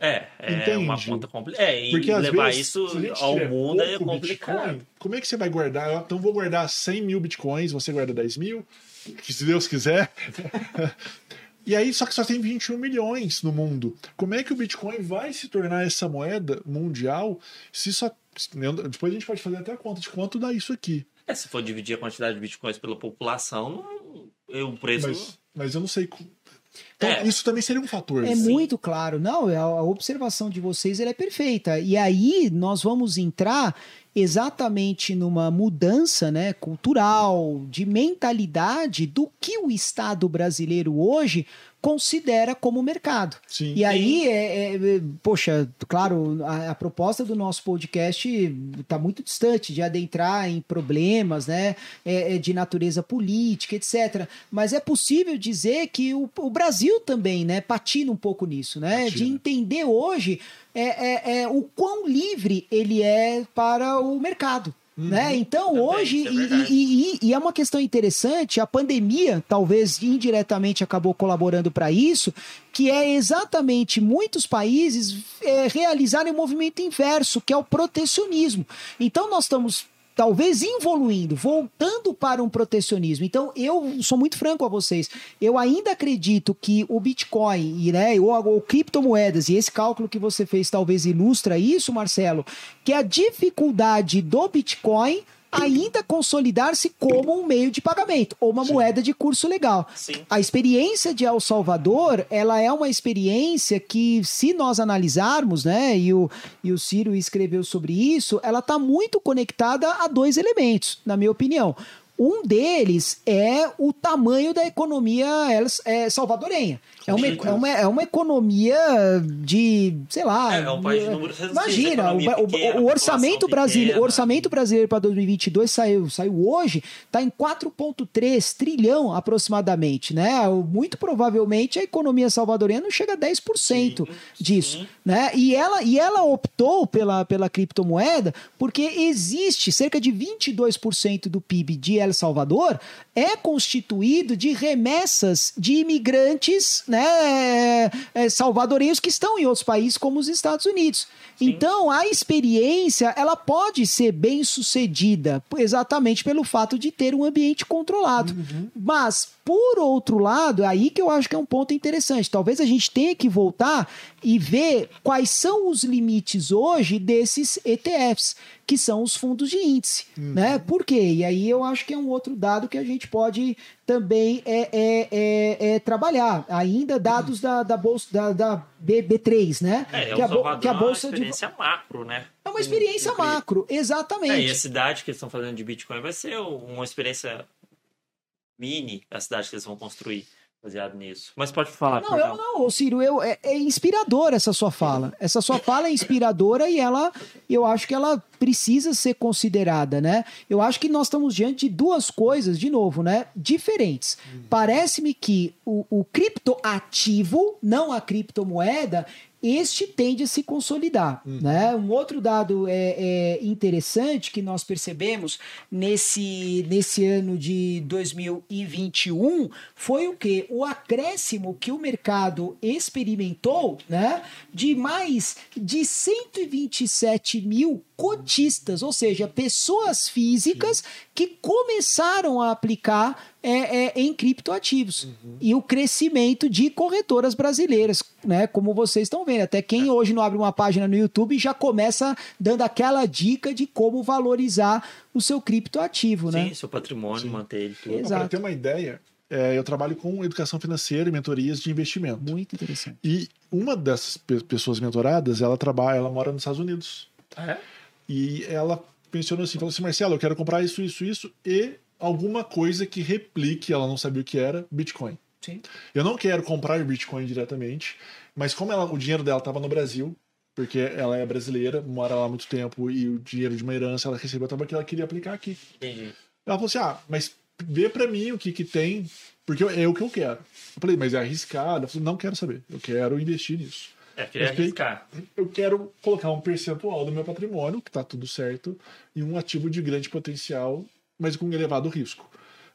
É, é Entende? uma conta complicada. É, e Porque, levar vezes, isso ao mundo é complicado. Bitcoin, como é que você vai guardar? Então vou guardar 100 mil bitcoins, você guarda 10 mil, que se Deus quiser. e aí, só que só tem 21 milhões no mundo. Como é que o Bitcoin vai se tornar essa moeda mundial se só. Depois a gente pode fazer até a conta de quanto dá isso aqui. É, se for dividir a quantidade de bitcoins pela população, o preço. Mas, mas eu não sei então, é. isso também seria um fator. É sim. muito claro. Não, é, a observação de vocês é perfeita. E aí nós vamos entrar exatamente numa mudança né, cultural, de mentalidade do que o Estado brasileiro hoje considera como mercado. Sim. E aí, é, é, poxa, claro, a, a, proposta do nosso podcast está muito distante de adentrar em problemas né, é, é, de natureza política, etc. Mas é possível dizer que o, o Brasil também né, patina um pouco nisso, né? Patina. De entender hoje é, é, é, o quão livre ele é para o mercado. Uhum. Né? Então, hoje, é e, e, e, é uma questão interessante, a pandemia talvez indiretamente acabou colaborando para isso, que é exatamente muitos países é, realizarem o um movimento inverso, que é o protecionismo. Então, nós estamos talvez evoluindo, voltando para um protecionismo. Então, eu sou muito franco a vocês. Eu ainda acredito que o Bitcoin né, ou, ou criptomoedas, e esse cálculo que você fez talvez ilustra isso, Marcelo, que a dificuldade do Bitcoin ainda consolidar-se como um meio de pagamento ou uma Sim. moeda de curso legal. Sim. A experiência de El Salvador, ela é uma experiência que, se nós analisarmos, né, e o, e o Ciro escreveu sobre isso, ela está muito conectada a dois elementos, na minha opinião. Um deles é o tamanho da economia é, salvadorenha. É uma, é, uma, é uma economia de, sei lá. É, é um país de números Imagina, o, pequena, o, orçamento brasileiro, o orçamento brasileiro para 2022 saiu, saiu hoje, está em 4,3 trilhão aproximadamente, né? Muito provavelmente a economia salvadorenha não chega a 10% sim, disso, sim. né? E ela, e ela optou pela, pela criptomoeda porque existe cerca de 22% do PIB de El Salvador é constituído de remessas de imigrantes né, é, salvadorenhos que estão em outros países, como os Estados Unidos. Sim. Então, a experiência ela pode ser bem sucedida exatamente pelo fato de ter um ambiente controlado. Uhum. Mas, por outro lado, é aí que eu acho que é um ponto interessante. Talvez a gente tenha que voltar e ver quais são os limites hoje desses ETFs, que são os fundos de índice. Uhum. Né? Por quê? E aí eu acho que é um outro dado que a gente pode também é, é, é, é trabalhar. Ainda dados da, da bolsa da, da BB3, né? É, que, a, que a bolsa é uma experiência de... macro, né? É uma experiência macro, exatamente. É, e a cidade que eles estão fazendo de Bitcoin vai ser uma experiência mini, a cidade que eles vão construir baseado nisso. Mas pode falar. Não, eu, não, Ciro, eu, é, é inspiradora essa sua fala. Essa sua fala é inspiradora e ela, eu acho que ela precisa ser considerada, né? Eu acho que nós estamos diante de duas coisas, de novo, né? Diferentes. Parece-me que o, o criptoativo, não a criptomoeda, este tende a se consolidar. Uhum. Né? Um outro dado é, é, interessante que nós percebemos nesse, nesse ano de 2021 foi o que? O acréscimo que o mercado experimentou né, de mais de 127 mil cotistas, ou seja, pessoas físicas que começaram a aplicar é, é, em criptoativos. Uhum. E o crescimento de corretoras brasileiras, né? Como vocês estão vendo. Até quem hoje não abre uma página no YouTube já começa dando aquela dica de como valorizar o seu criptoativo, Sim, né? Sim, seu patrimônio, Sim. manter ele tudo. Para ter uma ideia, é, eu trabalho com educação financeira e mentorias de investimento. Muito interessante. E uma dessas pessoas mentoradas, ela trabalha, ela mora nos Estados Unidos. Ah, é? E ela mencionou assim, falou assim, Marcelo, eu quero comprar isso, isso, isso e alguma coisa que replique, ela não sabia o que era, Bitcoin. Sim. Eu não quero comprar Bitcoin diretamente, mas como ela, o dinheiro dela estava no Brasil, porque ela é brasileira, mora lá há muito tempo e o dinheiro de uma herança ela recebeu estava que ela queria aplicar aqui. Entendi. Ela falou assim: ah, mas vê para mim o que que tem, porque é o que eu quero. Eu falei, mas é arriscado? Eu falei, não quero saber, eu quero investir nisso. É, queria arriscar. Eu quero colocar um percentual do meu patrimônio, que está tudo certo, e um ativo de grande potencial mas com elevado risco.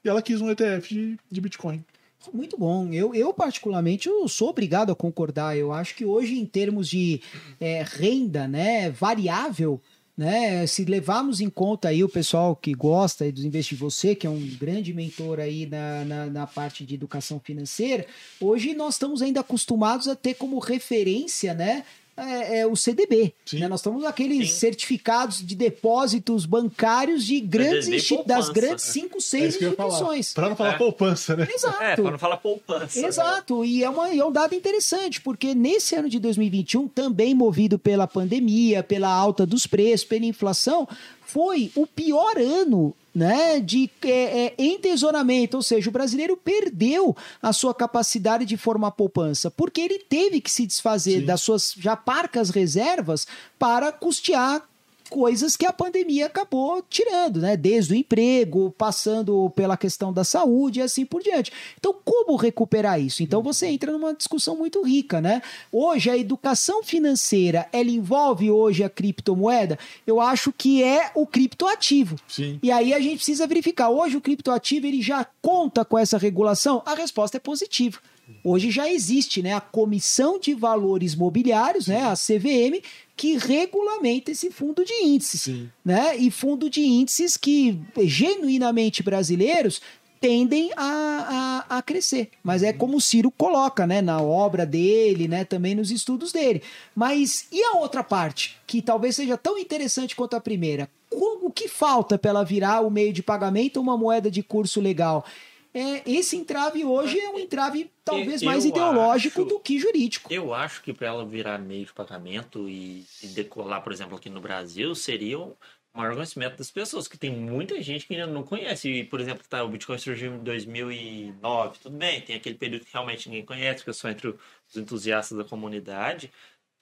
E ela quis um ETF de, de Bitcoin. Muito bom. Eu, eu, particularmente, eu sou obrigado a concordar. Eu acho que hoje, em termos de é, renda né, variável, né, se levarmos em conta aí o pessoal que gosta dos investimentos, você que é um grande mentor aí na, na, na, parte de educação financeira, hoje nós estamos ainda acostumados a ter como referência, né, é, é o CDB. Né? Nós estamos aqueles Sim. certificados de depósitos bancários de grandes das grandes cinco, seis é instituições. Para não falar é. poupança, né? Exato. É, para não falar poupança. Exato. Né? E é, uma, é um dado interessante, porque nesse ano de 2021, também movido pela pandemia, pela alta dos preços, pela inflação, foi o pior ano né, de é, é, entesouramento, ou seja, o brasileiro perdeu a sua capacidade de formar poupança, porque ele teve que se desfazer Sim. das suas já parcas reservas para custear coisas que a pandemia acabou tirando, né? Desde o emprego, passando pela questão da saúde e assim por diante. Então, como recuperar isso? Então, você entra numa discussão muito rica, né? Hoje, a educação financeira, ela envolve hoje a criptomoeda? Eu acho que é o criptoativo. Sim. E aí a gente precisa verificar. Hoje, o criptoativo, ele já conta com essa regulação? A resposta é positiva. Hoje já existe né, a Comissão de Valores Mobiliários, né, a CVM, que regulamenta esse fundo de índices. Sim. Né? E fundo de índices que genuinamente brasileiros tendem a, a, a, crescer. Mas é como o Ciro coloca, né, na obra dele, né, também nos estudos dele. Mas e a outra parte, que talvez seja tão interessante quanto a primeira? O que falta para ela virar o meio de pagamento ou uma moeda de curso legal? É, esse entrave hoje é um entrave talvez mais ideológico acho, do que jurídico. Eu acho que para ela virar meio de pagamento e, e, decolar, por exemplo, aqui no Brasil, seriam maior conhecimento das pessoas, que tem muita gente que ainda não conhece. E, por exemplo, tá, o Bitcoin surgiu em 2009, tudo bem, tem aquele período que realmente ninguém conhece, que é só entre os entusiastas da comunidade.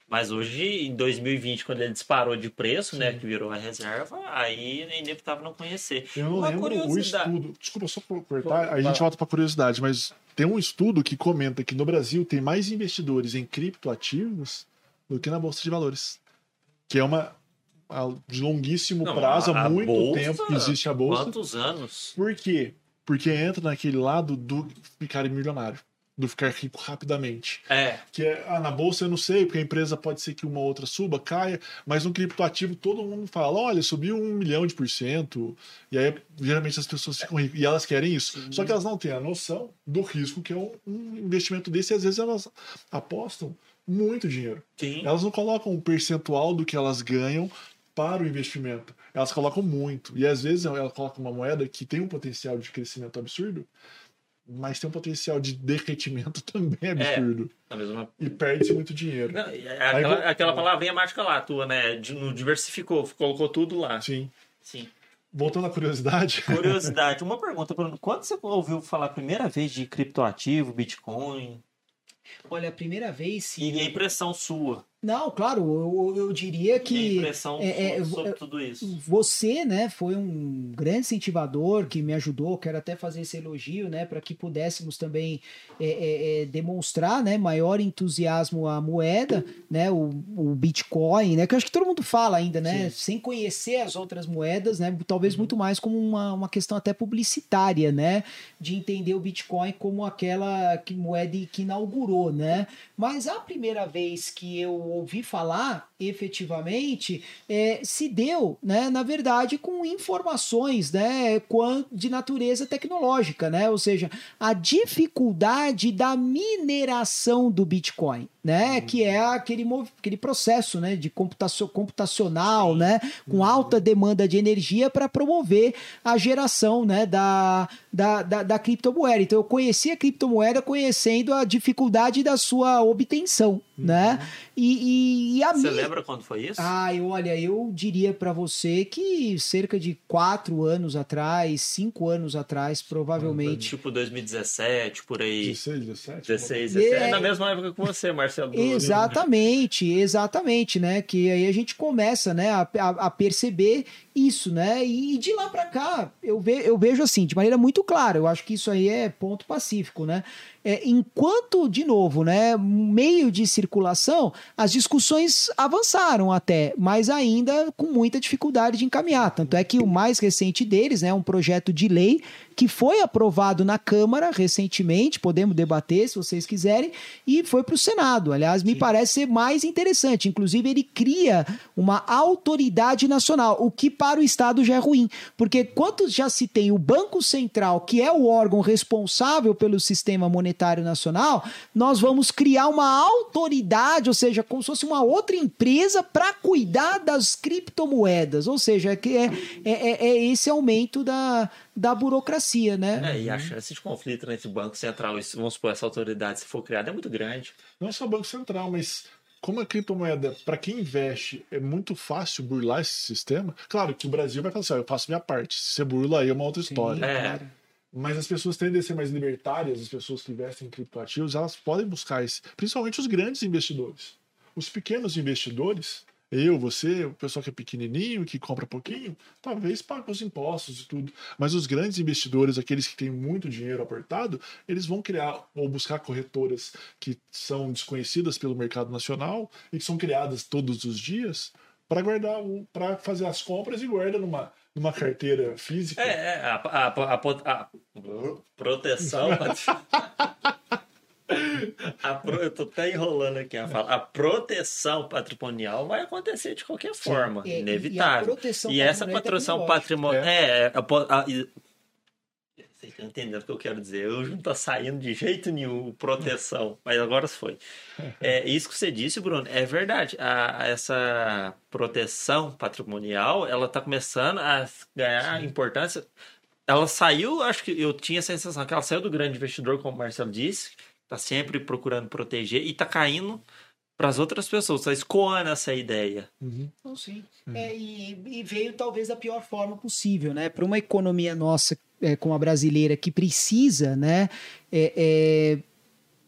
Mas hoje, em 2020, quando ele disparou de preço, né, que virou a reserva, aí é inevitável não conhecer. Eu não Uma lembro o curiosidade. estudo. Desculpa só cortar, a gente volta para curiosidade, mas tem um estudo que comenta que no Brasil tem mais investidores em criptoativos do que na bolsa de valores, que é uma a- de longuíssimo Não, prazo, há muito bolsa, tempo que existe a bolsa. Quantos anos? Por quê? Porque entra naquele lado do ficar milionário, do ficar rico rapidamente. É, Que é, ah, na bolsa eu não sei, porque a empresa pode ser que uma outra suba, caia, mas no criptoativo todo mundo fala, olha, subiu um milhão de por cento, e aí geralmente as pessoas ficam ricas, e elas querem isso. Só que elas não têm a noção do risco que é um, um investimento desse, e às vezes elas apostam muito dinheiro. sim. Elas não colocam um percentual do que elas ganham para o investimento. Elas colocam muito. E às vezes ela coloca uma moeda que tem um potencial de crescimento absurdo, mas tem um potencial de derretimento também absurdo. Na mesma E perde-se muito dinheiro. Não, é aquela, vou- aquela palavrinha mágica lá, tua, né? No diversificou, colocou tudo lá. Sim. Sim. Voltando à curiosidade. Curiosidade, uma pergunta, Bruno. Quando você ouviu falar a primeira vez de criptoativo, Bitcoin? Olha, a primeira vez sim. E a impressão sua? Não, claro, eu, eu diria que impressão é, é, sobre é, tudo isso? você, né, foi um grande incentivador que me ajudou. Quero até fazer esse elogio, né, para que pudéssemos também é, é, é, demonstrar, né, maior entusiasmo à moeda, né, o, o Bitcoin, né, que eu acho que todo mundo fala ainda, né, sem conhecer as outras moedas, né, talvez muito mais como uma, uma questão até publicitária, né, de entender o Bitcoin como aquela que moeda que inaugurou, né. Mas a primeira vez que eu ouvi falar, efetivamente, é, se deu, né, na verdade, com informações, né, de natureza tecnológica, né, ou seja, a dificuldade da mineração do Bitcoin, né, que é aquele, aquele processo, né, de computação, computacional, né, com alta demanda de energia para promover a geração, né, da, da, da, da criptomoeda. Então, eu conheci a criptomoeda conhecendo a dificuldade da sua obtenção, né, e, e, e a Você minha... lembra quando foi isso? Ai, olha, eu diria pra você que cerca de quatro anos atrás, cinco anos atrás, provavelmente. Tipo 2017, por aí. 16, 17? 16, 17. É. É na mesma época que você, Marcelo. Do- Exatamente, exatamente, né? Que aí a gente começa, né, a, a, perceber isso, né? E de lá pra cá, eu, ve, eu vejo assim, de maneira muito clara, eu acho que isso aí é ponto pacífico, né? É, enquanto, de novo, né, meio de circulação, as discussões avançaram até, mas ainda com muita dificuldade de encaminhar. Tanto é que o mais recente deles, né, um projeto de lei que foi aprovado na Câmara recentemente, podemos debater se vocês quiserem, e foi para o Senado. Aliás, me parece ser mais interessante. Inclusive, ele cria uma autoridade nacional, o que para o Estado já é ruim, porque quanto já se tem o Banco Central, que é o órgão responsável pelo sistema monetário nacional, nós vamos criar uma autoridade, ou seja, como se fosse uma outra empresa para cuidar das criptomoedas. Ou seja, é, que é, é, é esse aumento da, da burocracia, né? É, e a chance de conflito entre o Banco Central e, vamos supor, essa autoridade, se for criada, é muito grande. Não só o Banco Central, mas como a criptomoeda, para quem investe, é muito fácil burlar esse sistema. Claro que o Brasil vai falar assim: ó, eu faço minha parte. Se você burla, aí é uma outra história. É. Mas as pessoas tendem a ser mais libertárias, as pessoas que investem em criptoativos, elas podem buscar isso, principalmente os grandes investidores. Os pequenos investidores, eu, você, o pessoal que é pequenininho, que compra pouquinho, talvez pague os impostos e tudo. Mas os grandes investidores, aqueles que têm muito dinheiro apertado, eles vão criar ou buscar corretoras que são desconhecidas pelo mercado nacional e que são criadas todos os dias para guardar, para fazer as compras e guarda numa, numa carteira física. É, é a, a, a, a- a proteção. a pro- eu tô até enrolando aqui a fala. A proteção patrimonial vai acontecer de qualquer forma, É, e- inevitável. e a E essa é proteção patrimonial. É, a po- a- e- vocês estão entendendo o que eu quero dizer? Eu não tô saindo de jeito nenhum proteção, mas agora foi. É, isso que você disse, Bruno, é verdade. A- a- essa proteção patrimonial, ela tá começando a ganhar importância. Ela saiu, acho que eu tinha a sensação que ela saiu do grande investidor, como o Marcelo disse, tá sempre procurando proteger e tá caindo para as outras pessoas, está escoando essa ideia. Uhum. Não, sim. É, e, e veio talvez da pior forma possível, né? Para uma economia nossa, é, como a brasileira, que precisa, né, é, é,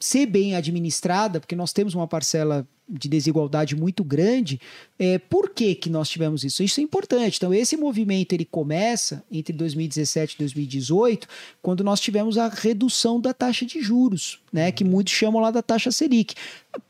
ser bem administrada, porque nós temos uma parcela de desigualdade muito grande. É, por que, que nós tivemos isso? Isso é importante. Então, esse movimento ele começa entre 2017 e 2018, quando nós tivemos a redução da taxa de juros, né, que muitos chamam lá da taxa Selic.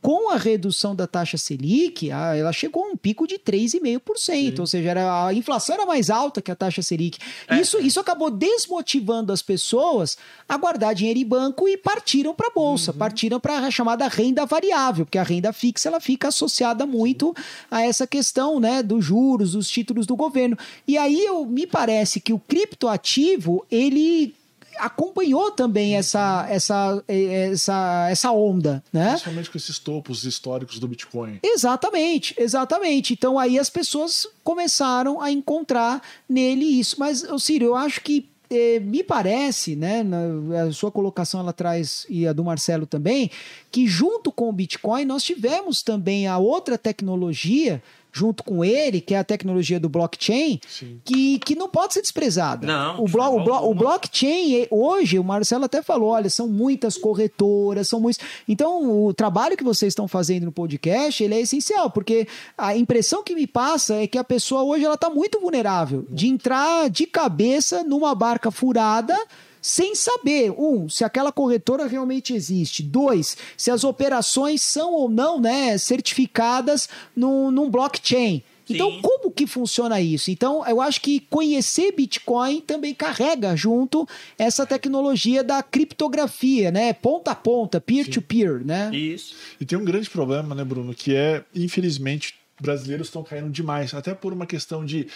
Com a redução da taxa Selic, a- ela chegou a um pico de 3,5%, ou seja, era, a inflação era mais alta que a taxa Selic. Isso, isso acabou desmotivando as pessoas a guardar dinheiro em banco e partiram para a bolsa, partiram para a chamada renda variável, porque a renda fixa ela fica associada muito a essa questão, né, dos juros, dos títulos do governo. E aí eu, me parece que o criptoativo, ele acompanhou também essa, essa, essa, essa onda, né? Principalmente com esses topos históricos do Bitcoin. Exatamente, exatamente. Então aí as pessoas começaram a encontrar nele isso. Mas, ô Círio, eu acho que eh, me parece, né, na, a sua colocação ela traz, e a do Marcelo também, que junto com o Bitcoin nós tivemos também a outra tecnologia, junto com ele, que é a tecnologia do blockchain, Sim. que, que não pode ser desprezada. Não, o, blo o, blo o blockchain, hoje, o Marcelo até falou, olha, são muitas corretoras, são muitos... Então, o trabalho que vocês estão fazendo no podcast, ele é essencial, porque a impressão que me passa é que a pessoa hoje, ela está muito vulnerável de entrar de cabeça numa barca furada sem saber, um, se aquela corretora realmente existe. Dois, se as operações são ou não né, certificadas num, num blockchain. Então, Sim. como que funciona isso? Então, eu acho que conhecer Bitcoin também carrega junto essa tecnologia da criptografia, né? Ponta a ponta, peer-to-peer, né? Isso. E tem um grande problema, né, Bruno, que é, infelizmente, brasileiros estão caindo demais, até por uma questão de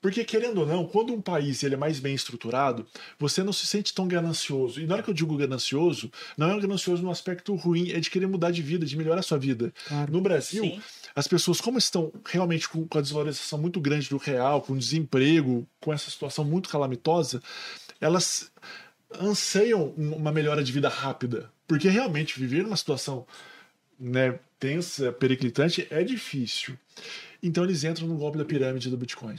porque, querendo ou não, quando um país ele é mais bem estruturado, você não se sente tão ganancioso. E na hora que eu digo ganancioso, não é um ganancioso no aspecto ruim, é de querer mudar de vida, de melhorar a sua vida. Claro. No Brasil, Sim. as pessoas, como estão realmente com, com a desvalorização muito grande do real, com desemprego, com essa situação muito calamitosa, elas anseiam uma melhora de vida rápida. Porque realmente viver numa situação né, tensa, periclitante, é difícil. Então eles entram no golpe da pirâmide do Bitcoin.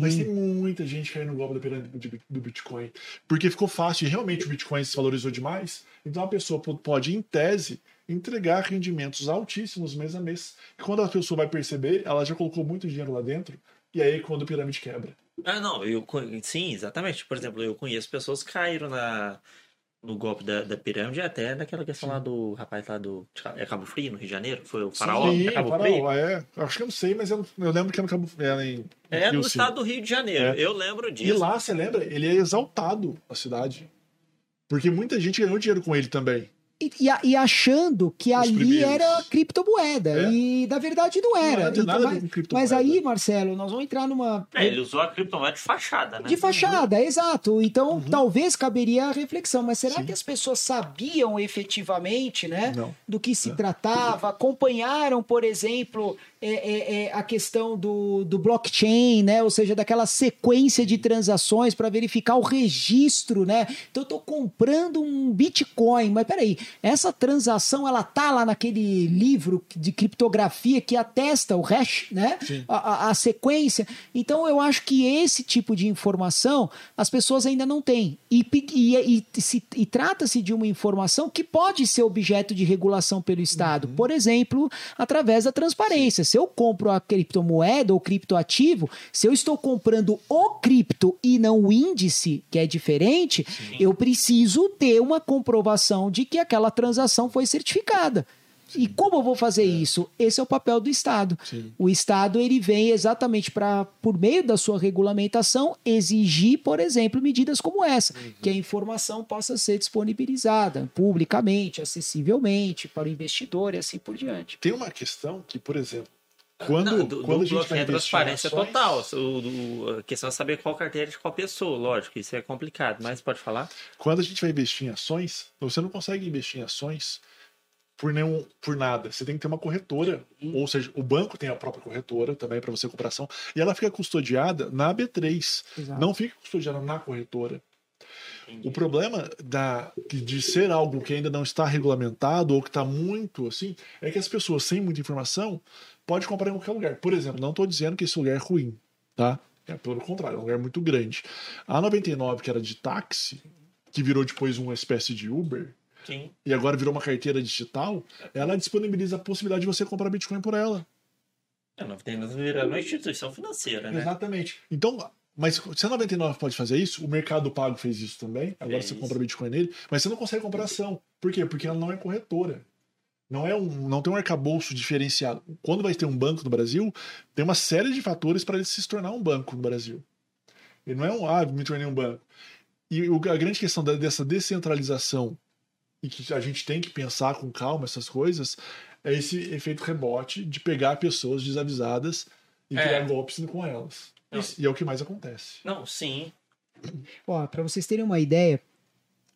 Mas tem muita gente caindo no golpe da pirâmide do- Bitcoin. Porque ficou fácil e realmente o Bitcoin se valorizou demais. Então a pessoa po- pode, em tese, entregar rendimentos altíssimos mês a mês. E quando a pessoa vai perceber, ela já colocou muito dinheiro lá dentro. E aí é quando a pirâmide quebra. Ah, não, eu sim, exatamente. Por exemplo, eu conheço pessoas que caíram na, no golpe da, da pirâmide, até naquela questão lá do rapaz lá do é Cabo Frio, no Rio de Janeiro, foi o faraó Sim, da Cabo faraó, Frio. é. Acho que eu não sei, mas eu, eu lembro que é no Cabo é em É Rio, no sim. estado do Rio de Janeiro, É. eu lembro E disso. lá, você lembra? Ele é exaltado a cidade. Porque muita gente ganhou dinheiro com ele também. E, e e achando que ali primeiros. era criptomoeda. É. E na verdade não era. Não tem Então, mas, mas aí, Marcelo, nós vamos entrar numa. É, ele usou a criptomoeda de fachada, né? De fachada, exato. Então, talvez caberia a reflexão, mas será Uhum. Sim. que as pessoas sabiam efetivamente, né, Não. do que se É. tratava? Acompanharam, por exemplo, é, é, é, a questão do, do blockchain, né, ou seja, daquela sequência de transações para verificar o registro, né? Então, eu estou comprando um Bitcoin, mas peraí, essa transação ela tá lá naquele livro de criptografia que atesta o hash, né? Sim. a, a- a sequência. Então, eu acho que esse tipo de informação as pessoas ainda não têm. E, e, e, se- e trata-se de uma informação que pode ser objeto de regulação pelo Estado. Por exemplo, através da transparência. Se eu compro a criptomoeda ou criptoativo, se eu estou comprando o cripto e não o índice, que é diferente, eu preciso ter uma comprovação de que aquela transação foi certificada. E como eu vou fazer isso? Esse é o papel do Estado. Sim. O Estado ele vem exatamente para, por meio da sua regulamentação, exigir, por exemplo, medidas como essa, que a informação possa ser disponibilizada publicamente, acessivelmente para o investidor e assim por diante. Tem uma questão que, por exemplo, quando, Não, do, quando do a gente vai é transparência ações, total. O, a questão é saber qual carteira de qual pessoa, lógico, isso é complicado, mas pode falar? Quando a gente vai investir em ações, você não consegue investir em ações por nenhum por nada. Você tem que ter uma corretora, ou seja, o banco tem a própria corretora também para você comprar ação, e ela fica custodiada na B3. Exato. Não fica custodiada na corretora. O problema da, de ser algo que ainda não está regulamentado ou que está muito assim, é que as pessoas sem muita informação podem comprar em qualquer lugar. Por exemplo, não estou dizendo que esse lugar é ruim, tá? É pelo contrário, é um lugar muito grande. A 99, que era de táxi, que virou depois uma espécie de Uber, Sim. e agora virou uma carteira digital, ela disponibiliza a possibilidade de você comprar Bitcoin por ela. É, não tem nada a ver uma instituição financeira, né? Exatamente. Então, mas se a 99 pode fazer isso, o Mercado Pago fez isso também. Agora Fez. você compra Bitcoin nele, mas você não consegue comprar ação. Por quê? Porque ela não é corretora. Não, é um, não tem um arcabouço diferenciado. Quando vai ter um banco no Brasil, tem uma série de fatores para ele se tornar um banco no Brasil. Ele não é um, ah, me tornei um banco. E o- a grande questão da- dessa descentralização, e que a gente tem que pensar com calma essas coisas, é esse efeito rebote de pegar pessoas desavisadas e É. criar golpes com elas. Não. E é o que mais acontece. Não, sim. Ó, para vocês terem uma ideia,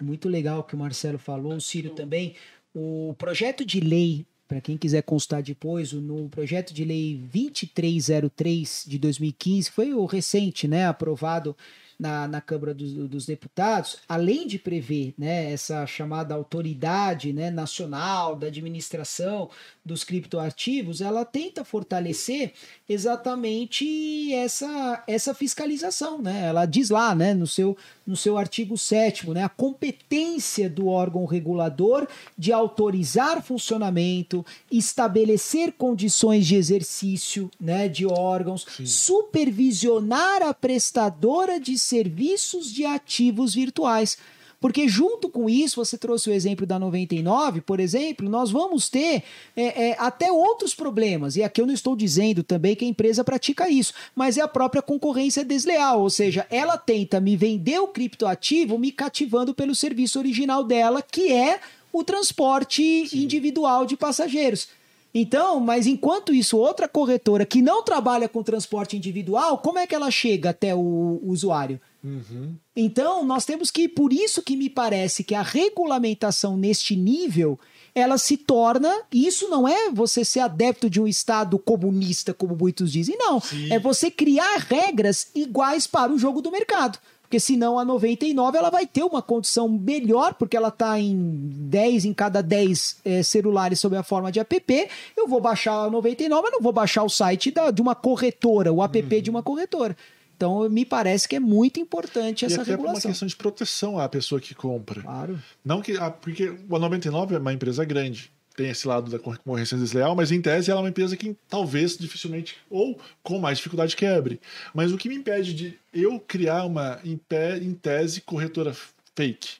muito legal que o Marcelo falou, o Círio também, o projeto de lei, para quem quiser constar depois, o- no projeto de lei 2303 de 2015, foi o recente, né, aprovado na, na Câmara dos, dos Deputados, além de prever né, essa chamada autoridade né, nacional da administração dos criptoativos, ela tenta fortalecer exatamente essa, essa fiscalização. Né? Ela diz lá né, no, seu, no seu artigo 7 né, a competência do órgão regulador de autorizar funcionamento, estabelecer condições de exercício né, de órgãos, Sim. supervisionar a prestadora de serviços de ativos virtuais. Porque junto com isso, você trouxe o exemplo da 99, por exemplo, nós vamos ter é, é, até outros problemas. E aqui eu não estou dizendo também que a empresa pratica isso, mas é a própria concorrência desleal. Ou seja, ela tenta me vender o criptoativo me cativando pelo serviço original dela, que é o transporte individual de passageiros. Então, mas enquanto isso, outra corretora que não trabalha com transporte individual, como é que ela chega até o usuário? Uhum. Então, nós temos que, por isso que me parece que a regulamentação neste nível, ela se torna, e isso não é você ser adepto de um Estado comunista, como muitos dizem, não. Sim. É você criar regras iguais para o jogo do mercado. Porque senão a 99 ela vai ter uma condição melhor, porque ela está em 10 em cada 10 eh, celulares sob a forma de app. Eu vou baixar a 99, eu não vou baixar o site da- de uma corretora, o app de uma corretora. Então, me parece que é muito importante E essa até por uma regulação. questão de proteção à pessoa que compra. Claro. Não que. porque a 99 é uma empresa grande. Tem esse lado da concorrência desleal, mas em tese ela é uma empresa que talvez dificilmente, ou com mais dificuldade, quebre. Mas o que me impede de eu criar uma, em, pé, em tese, corretora fake?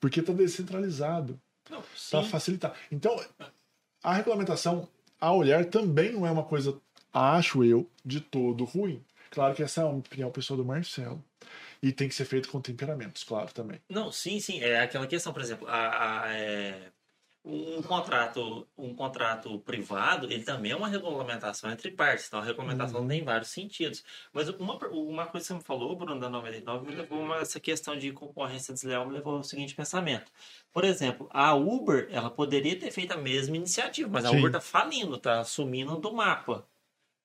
Porque está descentralizado. Para sim. facilitar. Então, a regulamentação a olhar também não é uma coisa, acho eu, de todo ruim. Claro que essa é a opinião pessoal do Marcelo. E tem que ser feito com temperamentos, claro, também. Não, sim, sim. É aquela questão, por exemplo, a, a- é, um contrato, um contrato privado, ele também é uma regulamentação entre partes. Então, a regulamentação tem vários sentidos. Mas uma, uma coisa que você me falou, Bruno, da 99, me levou a essa questão de concorrência desleal, me levou ao seguinte pensamento. Por exemplo, a Uber, ela poderia ter feito a mesma iniciativa, mas a Sim. Uber está falindo, está sumindo do mapa.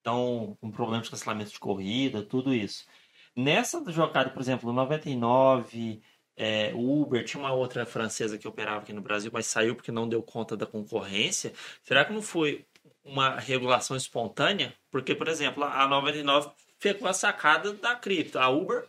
Então, com problemas de cancelamento de corrida, tudo isso. Nessa jogada, por exemplo, 99, é, Uber, tinha uma outra francesa que operava aqui no Brasil, mas saiu porque não deu conta da concorrência. Será que não foi uma regulação espontânea? Porque, por exemplo, a 99 pegou a sacada da cripto. A Uber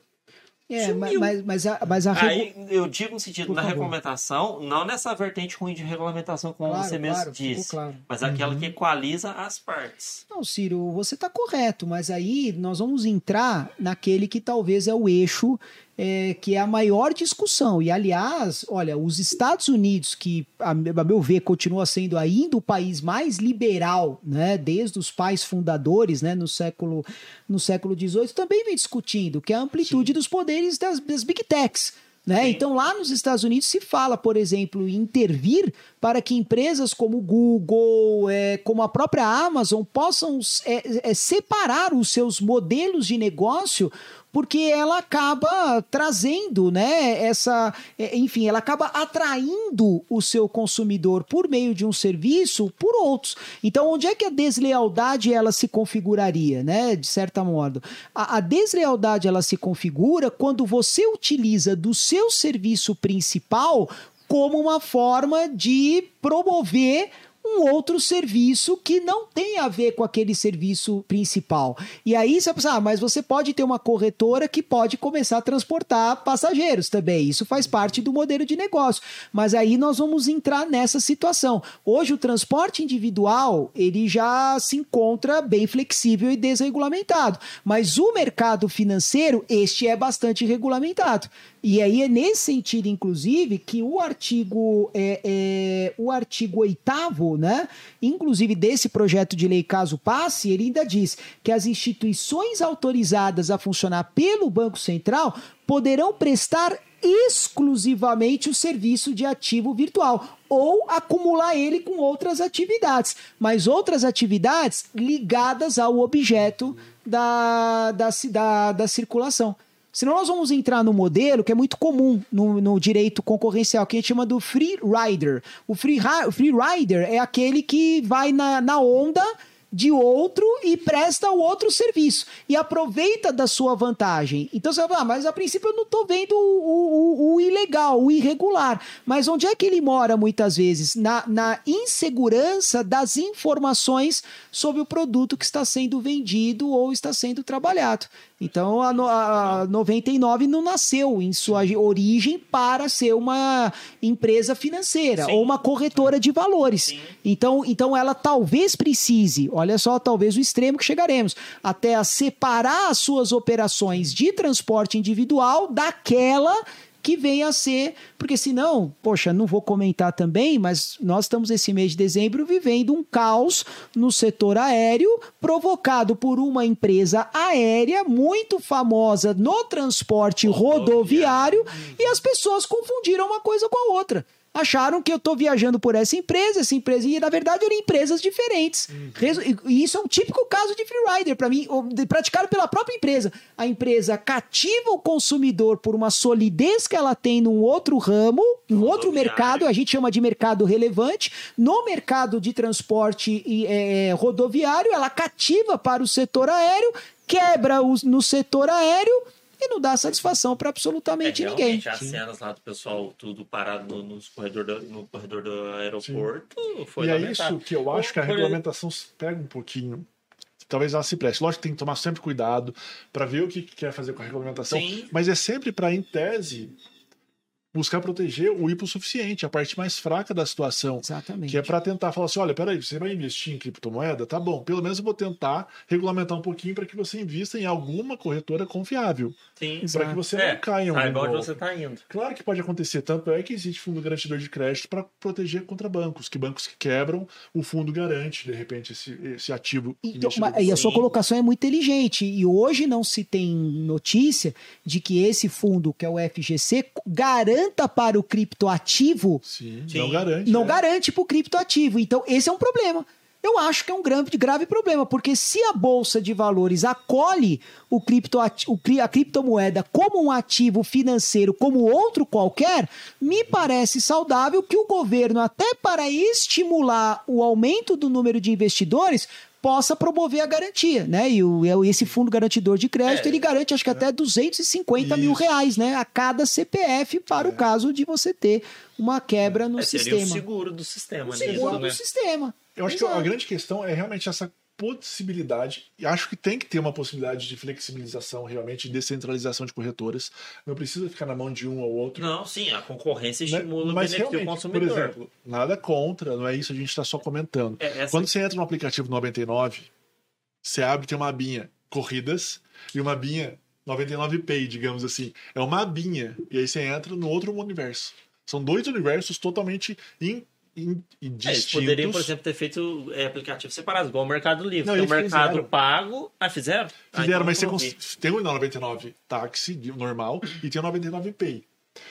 É, Sumiu. mas, mas a, mas a Aí eu digo no sentido Por na favor. regulamentação, não nessa vertente ruim de regulamentação, como Claro, você mesmo claro, ficou disse, claro. mas aquela que equaliza as partes. Não, Ciro, você está correto, mas aí nós vamos entrar naquele que talvez é o eixo é, que é a maior discussão. E, aliás, olha, os Estados Unidos, que, a, me- a meu ver, continua sendo ainda o país mais liberal, né, desde os pais fundadores, né, no século no século XVIII, também vem discutindo, que é a amplitude dos poderes das, das Big Techs. Né? Sim. Então, lá nos Estados Unidos se fala, por exemplo, em intervir para que empresas como o Google, é, como a própria Amazon, possam é, é, separar os seus modelos de negócio porque ela acaba trazendo, né, essa, é, enfim, ela acaba atraindo o seu consumidor por meio de um serviço por outros. Então, onde é que a deslealdade ela se configuraria, né, de certa modo? A, a deslealdade ela se configura quando você utiliza do seu serviço principal como uma forma de promover um outro serviço que não tem a ver com aquele serviço principal. E aí você vai pensar, ah, mas você pode ter uma corretora que pode começar a transportar passageiros também. Isso faz parte do modelo de negócio. Mas aí nós vamos entrar nessa situação. Hoje o transporte individual, ele já se encontra bem flexível e desregulamentado. Mas o mercado financeiro, este é bastante regulamentado. E aí é nesse sentido, inclusive, que o artigo é, é, o artigo 8 né? Inclusive desse projeto de lei, caso passe, ele ainda diz que as instituições autorizadas a funcionar pelo Banco Central poderão prestar exclusivamente o serviço de ativo virtual ou acumular ele com outras atividades, mas outras atividades ligadas ao objeto da, da, da, da circulação. Senão nós vamos entrar no modelo que é muito comum no, no direito concorrencial, que a gente chama do free rider. O free, free rider é aquele que vai na, na onda de outro e presta o outro serviço e aproveita da sua vantagem. Então você vai falar, ah, mas a princípio eu não estou vendo o, o, o, ilegal, o irregular. Mas onde é que ele mora muitas vezes? Na, na insegurança das informações sobre o produto que está sendo vendido ou está sendo trabalhado. Então a, a 99 não nasceu em sua origem para ser uma empresa financeira Sim. ou uma corretora de valores. Então, então ela talvez precise, olha só, talvez o extremo que chegaremos, até a separar as suas operações de transporte individual daquela que venha a ser, porque senão, poxa, não vou comentar também, mas nós estamos esse mês de dezembro vivendo um caos no setor aéreo provocado por uma empresa aérea muito famosa no transporte rodoviário e as pessoas confundiram uma coisa com a outra acharam que eu estou viajando por essa empresa, essa empresa, e na verdade eram empresas diferentes. Uhum. E isso é um típico caso de freerider, para mim, praticado pela própria empresa. A empresa cativa o consumidor por uma solidez que ela tem num outro ramo, num outro mercado, a gente chama de mercado relevante. No mercado de transporte e, é, rodoviário, ela cativa para o setor aéreo, quebra os, no setor aéreo e não dá satisfação para absolutamente é, ninguém. As cenas lá do pessoal tudo parado no, nos corredor do, no corredor do aeroporto Sim. foi E é isso que eu acho que a regulamentação pega um pouquinho talvez ela se preste. Lógico que tem que tomar sempre cuidado para ver o que quer fazer com a regulamentação, Sim. mas é sempre para, em tese, buscar proteger o hipossuficiente, a parte mais fraca da situação. Exatamente. Que é para tentar falar assim: olha, peraí, você vai investir em criptomoeda? Tá bom, pelo menos eu vou tentar regulamentar um pouquinho para que você invista em alguma corretora confiável. Sim. Para que você é, não caia em um. Saiba onde você está indo. Claro que pode acontecer, tanto é que existe fundo garantidor de crédito para proteger contra bancos, que bancos que quebram, o fundo garante, de repente, esse, esse ativo. Então, e a sua colocação é muito inteligente. E hoje não se tem notícia de que esse fundo, que é o FGC, garante garanta para o criptoativo. Sim, Sim. não garante. Não é. garante para o criptoativo. Então, esse é um problema. Eu acho que é um grande, grave problema, porque se a Bolsa de Valores acolhe o cripto, a criptomoeda como um ativo financeiro, como outro qualquer, me parece saudável que o governo, até para estimular o aumento do número de investidores, possa promover a garantia, né? E o, esse fundo garantidor de crédito, é, ele garante acho que é. até 250 Isso. mil reais, né? A cada CPF para é. o caso de você ter uma quebra no é, sistema. Seria o seguro do sistema. O seguro do né? sistema. Eu acho Exato. que a grande questão é realmente essa possibilidade, e acho que tem que ter uma possibilidade de flexibilização, realmente, de descentralização de corretoras. Não precisa ficar na mão de um ou outro. Não, sim, a concorrência né? estimula né? Mas, o benefício do consumidor. Por exemplo, nada contra, não é isso, a gente está só comentando. É. Quando você entra no aplicativo 99, você abre tem uma abinha corridas e uma abinha 99Pay, digamos assim. É uma abinha. E aí você entra no outro universo. São dois universos totalmente in in, in é, eles poderiam, por exemplo, ter feito é, aplicativos separados, igual o Mercado Livre. Não, tem o Mercado fizeram. Pago. Ah, fizeram? Ah, fizeram, ah, mas você cons... tem o 99 táxi normal e tem o 99 Pay.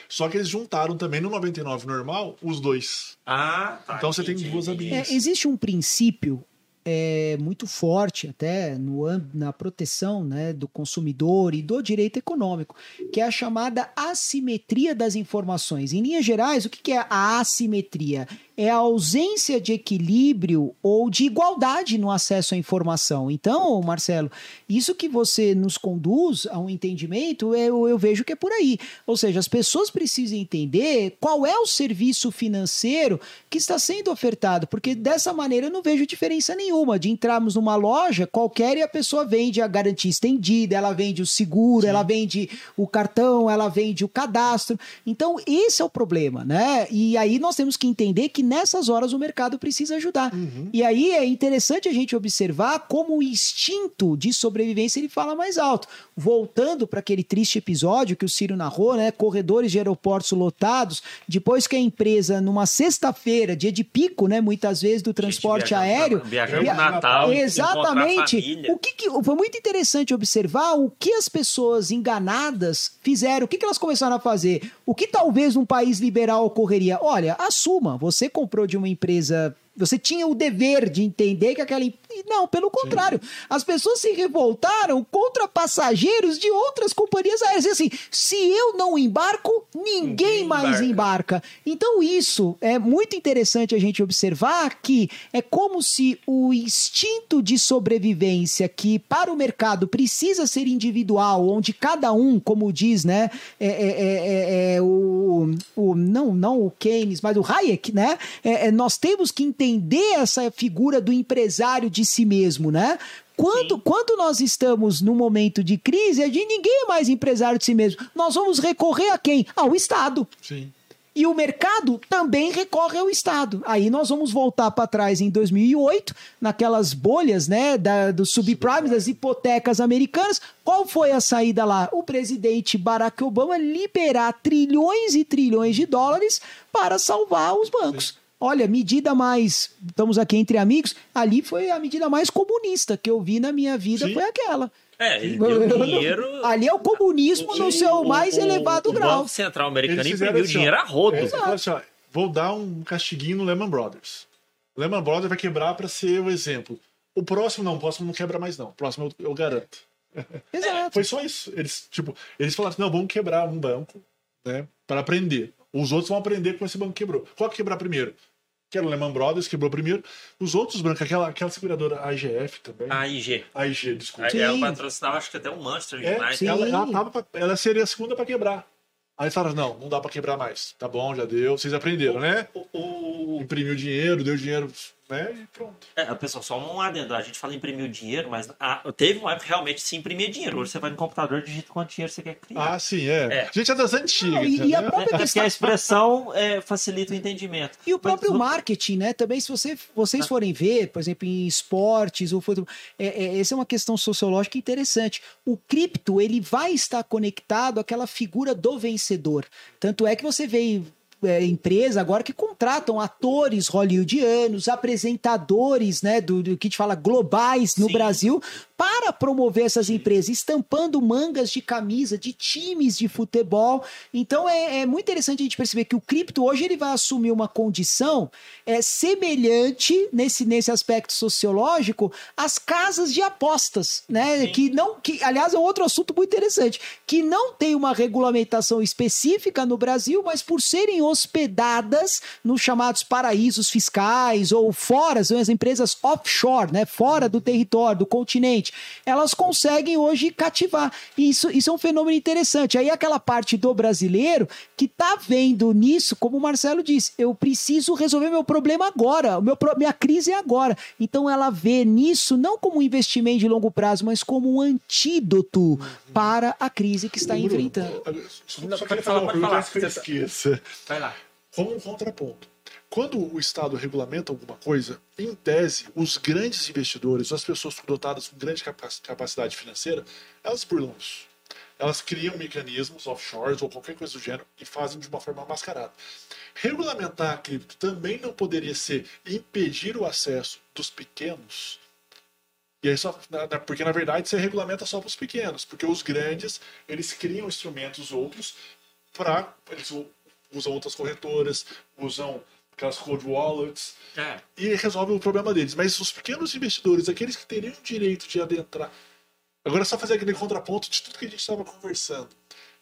Só que eles juntaram também no 99 normal os dois. Ah, tá. Então você tem duas abinhas. É, existe um princípio é, muito forte até no, na proteção né, do consumidor e do direito econômico, que é a chamada assimetria das informações. Em linhas gerais, o que é a assimetria? É a ausência de equilíbrio ou de igualdade no acesso à informação. Então, Marcelo, isso que você nos conduz a um entendimento, eu, eu vejo que é por aí. Ou seja, as pessoas precisam entender qual é o serviço financeiro que está sendo ofertado, porque dessa maneira eu não vejo diferença nenhuma de entrarmos numa loja qualquer e a pessoa vende a garantia estendida, ela vende o seguro, Sim. ela vende o cartão, ela vende o cadastro. Então, esse é o problema, né? E aí nós temos que entender que nessas horas o mercado precisa ajudar. Uhum. E aí é interessante a gente observar como o instinto de sobrevivência ele fala mais alto. Voltando para aquele triste episódio que o Ciro narrou, né? Corredores de aeroportos lotados, depois que a empresa, numa sexta-feira, dia de pico, né? Muitas vezes do transporte aéreo. Viajando via... Natal. Exatamente. O que, que, foi muito interessante observar o que as pessoas enganadas fizeram, o que, que elas começaram a fazer. O que talvez num país liberal ocorreria? Olha, assuma, você comprou de uma empresa você tinha o dever de entender que aquela. Não, pelo contrário. Sim. As pessoas se revoltaram contra passageiros de outras companhias aéreas. E assim, se eu não embarco, ninguém, ninguém mais embarca. embarca. Então, isso é muito interessante a gente observar que é como se o instinto de sobrevivência, que para o mercado precisa ser individual, onde cada um, como diz, né, é, é, é, é o, o. Não, não o Keynes, mas o Hayek, né? É, é, nós temos que entender entender essa figura do empresário de si mesmo, né? Quando, quando nós estamos num momento de crise, a gente ninguém é mais empresário de si mesmo. Nós vamos recorrer a quem? Ao Estado. Sim. E o mercado também recorre ao Estado. Aí nós vamos voltar para trás em 2008, naquelas bolhas né, da, do subprime, das hipotecas americanas. Qual foi a saída lá? O presidente Barack Obama liberar trilhões e trilhões de dólares para salvar os bancos. Olha, medida mais. Estamos aqui entre amigos. Ali foi a medida mais comunista que eu vi na minha vida, Sim. foi aquela. É, ele deu dinheiro. Ali é o comunismo no seu mais o, elevado o, grau. O Banco Central Americano imprimiu assim, dinheiro a rodo. É, assim, ó, vou dar um castiguinho no Lehman Brothers. O Lehman Brothers vai quebrar para ser o exemplo. O próximo não, o próximo não quebra mais não. O próximo eu, eu garanto. Exato. Foi só isso. Eles, tipo, eles falaram assim, não, vamos quebrar um banco, né, para aprender. Os outros vão aprender com esse banco quebrou. Qual que quebrar primeiro? Que era o Lehman Brothers, quebrou primeiro. Os outros bancos, aquela, aquela seguradora AIGF também. AIG. AIG, desculpa. Ela patrocinava, acho que até um Manchester é, United. Ela, ela, tava pra, ela seria a segunda para quebrar. Aí falaram, não, não dá para quebrar mais. Tá bom, já deu. Vocês aprenderam, né? O, o... Imprimiu dinheiro, deu dinheiro né? E pronto. É, pessoal, só um adendo. A gente fala imprimir o dinheiro, mas a, teve uma época que realmente se imprimia dinheiro. Hoje você vai no computador e digita quanto dinheiro você quer criar. Ah, sim, é. é. A gente é das antigas. e, e, a própria é, questão... a expressão é, facilita o entendimento. E o próprio mas, marketing, né? Também, se você, vocês forem ver, por exemplo, em esportes ou futebol, é, é, essa é uma questão sociológica interessante. O cripto, ele vai estar conectado àquela figura do vencedor. Tanto é que você vê é, empresa agora que contratam atores hollywoodianos, apresentadores, né, do, do que te fala globais no Sim. Brasil, para promover essas empresas, estampando mangas de camisa de times de futebol. Então é, é, muito interessante a gente perceber que o cripto hoje ele vai assumir uma condição é, semelhante nesse, nesse aspecto sociológico às casas de apostas, né? Sim. Que não, que aliás é um outro assunto muito interessante, que não tem uma regulamentação específica no Brasil, mas por serem hospedadas nos chamados paraísos fiscais ou fora, são as empresas offshore, né? Fora do território, do continente elas conseguem hoje cativar. Isso, isso é um fenômeno interessante. Aí aquela parte do brasileiro que tá vendo nisso, como o Marcelo disse, eu preciso resolver meu problema agora, o meu, minha crise é agora. Então ela vê nisso não como um investimento de longo prazo, mas como um antídoto uhum. para a crise que está Bruno, enfrentando. Só, só queria falar uma pergunta antes que eu esqueça. Vai lá. Como um contraponto. Quando o Estado regulamenta alguma coisa, em tese, os grandes investidores, as pessoas dotadas com grande capacidade financeira, elas burlam isso. Elas criam mecanismos offshores ou qualquer coisa do gênero e fazem de uma forma mascarada. Regulamentar a cripto também não poderia ser impedir o acesso dos pequenos. E aí só, porque na verdade você regulamenta só para os pequenos, porque os grandes eles criam instrumentos outros para eles usam outras corretoras, usam aquelas cold wallets, É. e resolve o problema deles. Mas os pequenos investidores, aqueles que teriam o direito de adentrar. Agora é só fazer aquele contraponto de tudo que a gente estava conversando.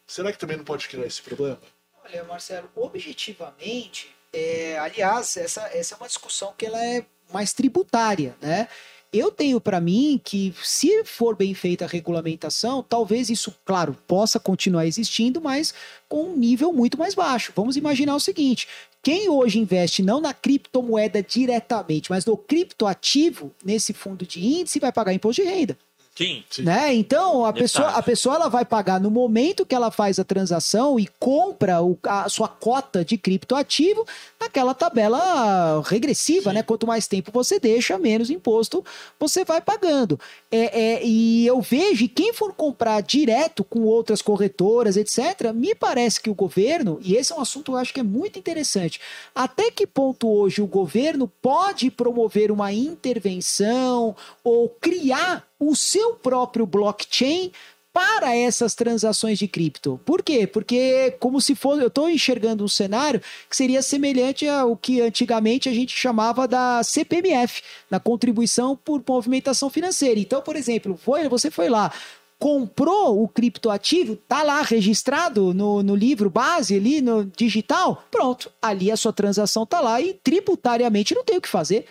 Será que também não pode criar esse problema? Olha, Marcelo, objetivamente, é, aliás, essa, essa é uma discussão que ela é mais tributária, né? Eu tenho para mim que, se for bem feita a regulamentação, talvez isso, claro, possa continuar existindo, mas com um nível muito mais baixo. Vamos imaginar o seguinte: quem hoje investe não na criptomoeda diretamente, mas no criptoativo, nesse fundo de índice, vai pagar imposto de renda. Sim. Sim. Né? Então, a pessoa, a pessoa ela vai pagar no momento que ela faz a transação e compra o- a sua cota de criptoativo naquela tabela regressiva, né? Quanto mais tempo você deixa, menos imposto você vai pagando. É, é, e eu vejo, e quem for comprar direto com outras corretoras, etc., me parece que o governo, e esse é um assunto que eu acho que é muito interessante, até que ponto hoje o governo pode promover uma intervenção ou criar o seu próprio blockchain para essas transações de cripto. Por quê? Porque como se fosse, eu estou enxergando um cenário que seria semelhante ao que antigamente a gente chamava da CPMF, na contribuição por movimentação financeira. Então, por exemplo, foi, você foi lá, comprou o criptoativo, tá lá registrado no, no livro base ali no digital, pronto, ali a sua transação tá lá e tributariamente não tem o que fazer.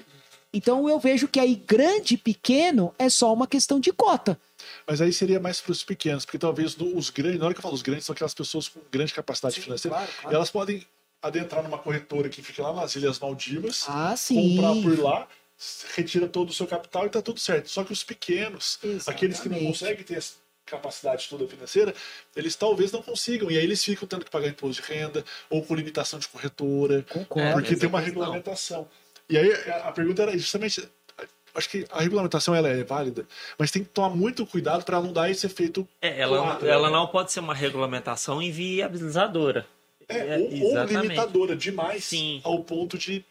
Então eu vejo que aí grande e pequeno é só uma questão de cota. Mas aí seria mais para os pequenos, porque talvez os grandes, na hora que eu falo os grandes, são aquelas pessoas com grande capacidade Sim, financeira, claro, claro. e elas podem adentrar numa corretora que fica lá nas Ilhas Maldivas, Ah, comprar por lá, retira todo o seu capital e tá tudo certo. Só que os pequenos, Exatamente. aqueles que não conseguem ter essa capacidade toda financeira, eles talvez não consigam. E aí eles ficam tendo que pagar imposto de renda ou com limitação de corretora, Concordo. Porque tem uma regulamentação. E aí a pergunta era justamente. Acho que a regulamentação ela é válida, mas tem que tomar muito cuidado para não dar esse efeito. É, ela, Quatro, ela né? não pode ser uma regulamentação inviabilizadora. É, É, ou, ou limitadora demais Sim. ao ponto de.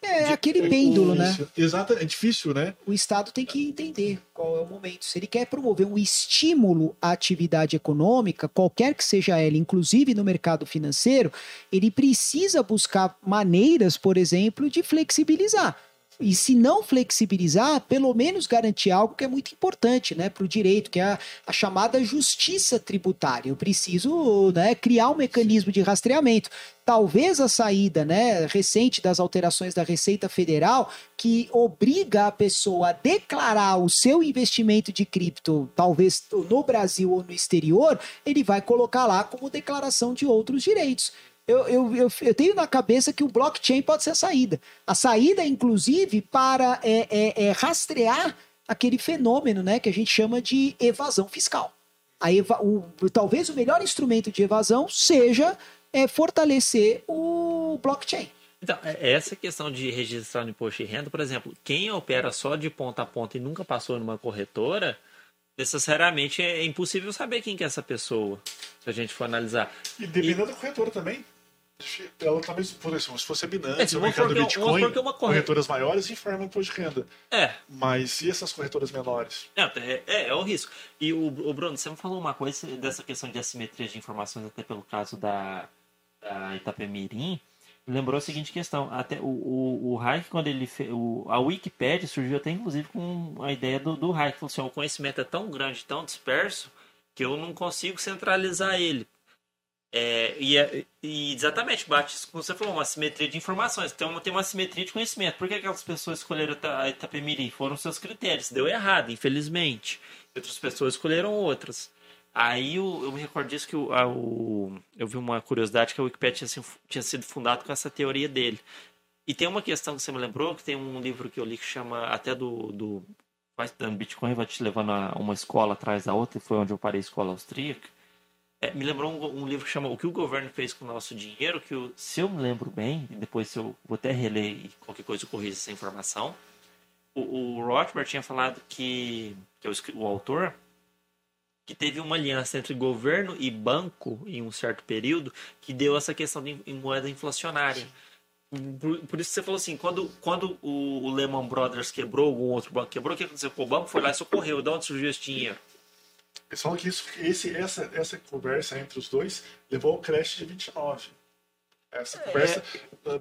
É aquele pêndulo, né? Isso. Exato, é difícil, né? O Estado tem que entender qual é o momento. Se ele quer promover um estímulo à atividade econômica, qualquer que seja ela, inclusive no mercado financeiro, ele precisa buscar maneiras, por exemplo, de flexibilizar. E se não flexibilizar, pelo menos garantir algo que é muito importante né, para o direito, que é a, a chamada justiça tributária. Eu preciso né, criar um mecanismo de rastreamento. Talvez a saída né, recente das alterações da Receita Federal, que obriga a pessoa a declarar o seu investimento de cripto, talvez no Brasil ou no exterior, ele vai colocar lá como declaração de outros direitos. Eu, eu, eu, eu tenho na cabeça que o blockchain pode ser a saída. A saída, inclusive, para é, é, é rastrear aquele fenômeno né, que a gente chama de evasão fiscal. A eva o, talvez o melhor instrumento de evasão seja é, fortalecer o blockchain. Então, é- essa questão de registrar no imposto de renda, por exemplo, quem opera só de ponta a ponta e nunca passou numa corretora, necessariamente é impossível saber quem que é essa pessoa, se a gente for analisar. E dependendo da corretora também. Ela também, por exemplo, se fosse a Binance, É, se o mercado do Bitcoin, que uma corre- corretoras maiores informam imposto de renda. É, Mas e essas corretoras menores? Não, é, é, é o risco. E o, o Bruno, você me falou uma coisa dessa questão de assimetria de informações, até pelo caso da, da Itapemirim, lembrou a seguinte questão. Até o, o, o Hayek, quando ele fez. O, a Wikipedia surgiu até inclusive com a ideia do, do Hayek. Falou assim: o conhecimento é tão grande, tão disperso, que eu não consigo centralizar ele. É, e, é- e exatamente, bate isso como você falou, uma simetria de informações. Então tem uma simetria de conhecimento. Por que aquelas pessoas escolheram a Itapemirim? Foram seus critérios. Deu errado, infelizmente. Outras pessoas escolheram outras. Aí eu, eu me recordo disso que o, a- o- eu vi uma curiosidade que a Wikipedia tinha, tinha sido fundado com essa teoria dele. E tem uma questão que você me lembrou, que tem um livro que eu li que chama até do, do Bitcoin, vai te levando a uma escola atrás da outra, e foi onde eu parei a escola austríaca. É, me lembrou um, um livro que chama O que o governo fez com o nosso dinheiro, que se eu me lembro bem, depois eu vou até reler e qualquer coisa eu corrijo essa informação, o, o Rothbard tinha falado que, que é o, o autor, que teve uma aliança entre governo e banco em um certo período que deu essa questão de moeda inflacionária. Por, por isso que você falou assim, quando, quando o, o Lehman Brothers quebrou, algum outro banco quebrou, o que aconteceu o banco? Foi lá e socorreu. De onde surgiu esse dinheiro? Eles falam que isso, esse, essa, essa conversa entre os dois levou ao crash de 29. Essa conversa.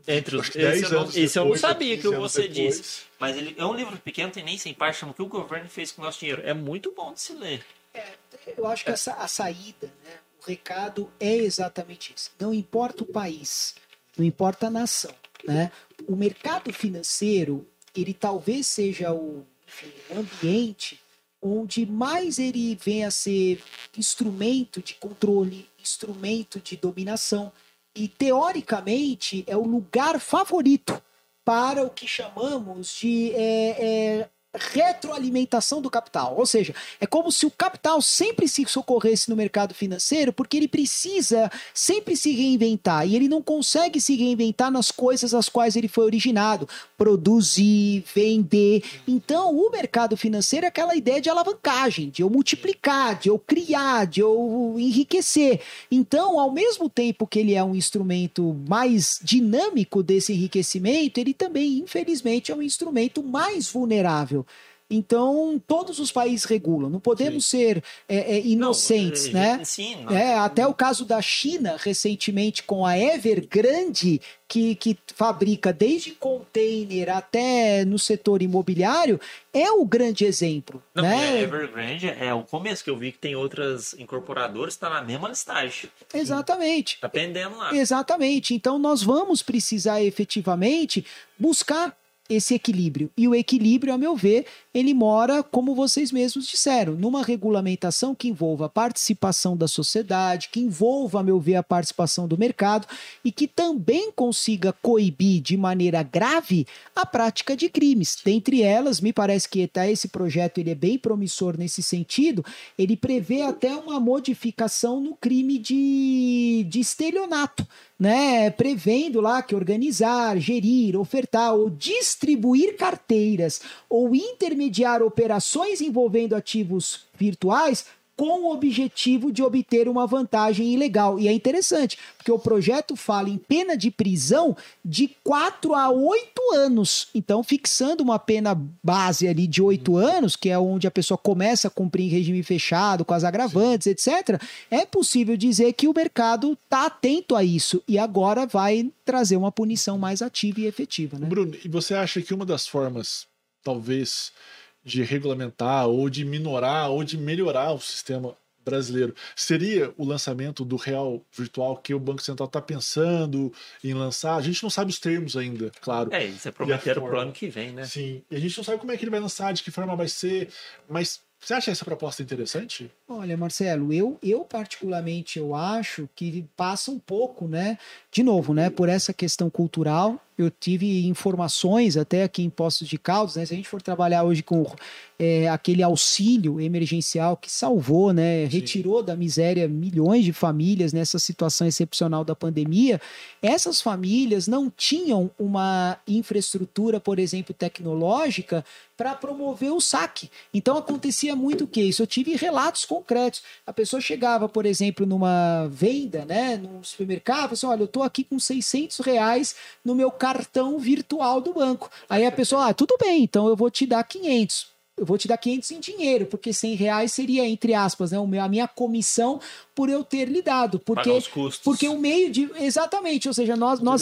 É, entre os 10 anos. Isso eu não sabia que você disse. Mas ele é um livro pequeno, tem nem sem parte, chama O que o governo fez com o nosso dinheiro. É muito bom de se ler. É, eu acho que essa, a saída, né, o recado é exatamente isso. Não importa o país, não importa a nação. Né? O mercado financeiro, ele talvez seja o, enfim, o ambiente onde mais ele vem a ser instrumento de controle, instrumento de dominação. E, teoricamente, é o lugar favorito para o que chamamos de é, é, retroalimentação do capital. Ou seja, é como se o capital sempre se socorresse no mercado financeiro, porque ele precisa sempre se reinventar e ele não consegue se reinventar nas coisas às quais ele foi originado, produzir, vender. Então, o mercado financeiro é aquela ideia de alavancagem, de eu multiplicar, de eu criar, de eu enriquecer. Então, ao mesmo tempo que ele é um instrumento mais dinâmico desse enriquecimento, ele também, infelizmente, é um instrumento mais vulnerável. Então, todos os países regulam. Não podemos sim. ser é, é, inocentes, não, é, né? Sim, não. É, até o caso da China, recentemente, com a Evergrande, que, que fabrica desde container até no setor imobiliário, é o grande exemplo. Não, né? A Evergrande é o começo que eu vi que tem outras incorporadoras que está na mesma listagem. Exatamente. Está pendendo lá. Exatamente. Então, nós vamos precisar efetivamente buscar esse equilíbrio. E o equilíbrio, a meu ver, ele mora, como vocês mesmos disseram, numa regulamentação que envolva a participação da sociedade, que envolva, a meu ver, a participação do mercado e que também consiga coibir de maneira grave a prática de crimes. Dentre elas, me parece que até esse projeto ele é bem promissor nesse sentido, ele prevê até uma modificação no crime de, de estelionato né, prevendo lá que organizar, gerir, ofertar ou distribuir carteiras ou intermediar operações envolvendo ativos virtuais com o objetivo de obter uma vantagem ilegal. E é interessante, porque o projeto fala em pena de prisão de 4 a 8 anos. Então, fixando uma pena base ali de 8 anos, que é onde a pessoa começa a cumprir em regime fechado, com as agravantes, etc., é possível dizer que o mercado está atento a isso e agora vai trazer uma punição mais ativa e efetiva. Né? Bruno, e você acha que uma das formas, talvez de regulamentar ou de minorar ou de melhorar o sistema brasileiro. Seria o lançamento do real virtual que o Banco Central está pensando em lançar? A gente não sabe os termos ainda, claro. É, isso é prometeram para o ano que vem, né? Sim, e a gente não sabe como é que ele vai lançar, de que forma vai ser, mas você acha essa proposta interessante? Olha, Marcelo, eu, eu particularmente eu acho que passa um pouco, né? De novo, né? Por essa questão cultural, eu tive informações até aqui em Postos de Caldas, né? Se a gente for trabalhar hoje com é, aquele auxílio emergencial que salvou, né? Retirou Sim. da miséria milhões de famílias nessa situação excepcional da pandemia. Essas famílias não tinham uma infraestrutura, por exemplo, tecnológica para promover o saque. Então acontecia muito o que isso. Eu tive relatos concretos. A pessoa chegava, por exemplo, numa venda, né, num supermercado, assim, olha, eu estou aqui com 600 reais no meu cartão virtual do banco. Aí a pessoa, ah, tudo bem, então eu vou te dar 500 eu vou te dar 500 em dinheiro, porque 100 reais seria, entre aspas, né, a minha comissão por eu ter lhe dado. Porque, os custos. porque o meio de. Exatamente, ou seja, nós, nós,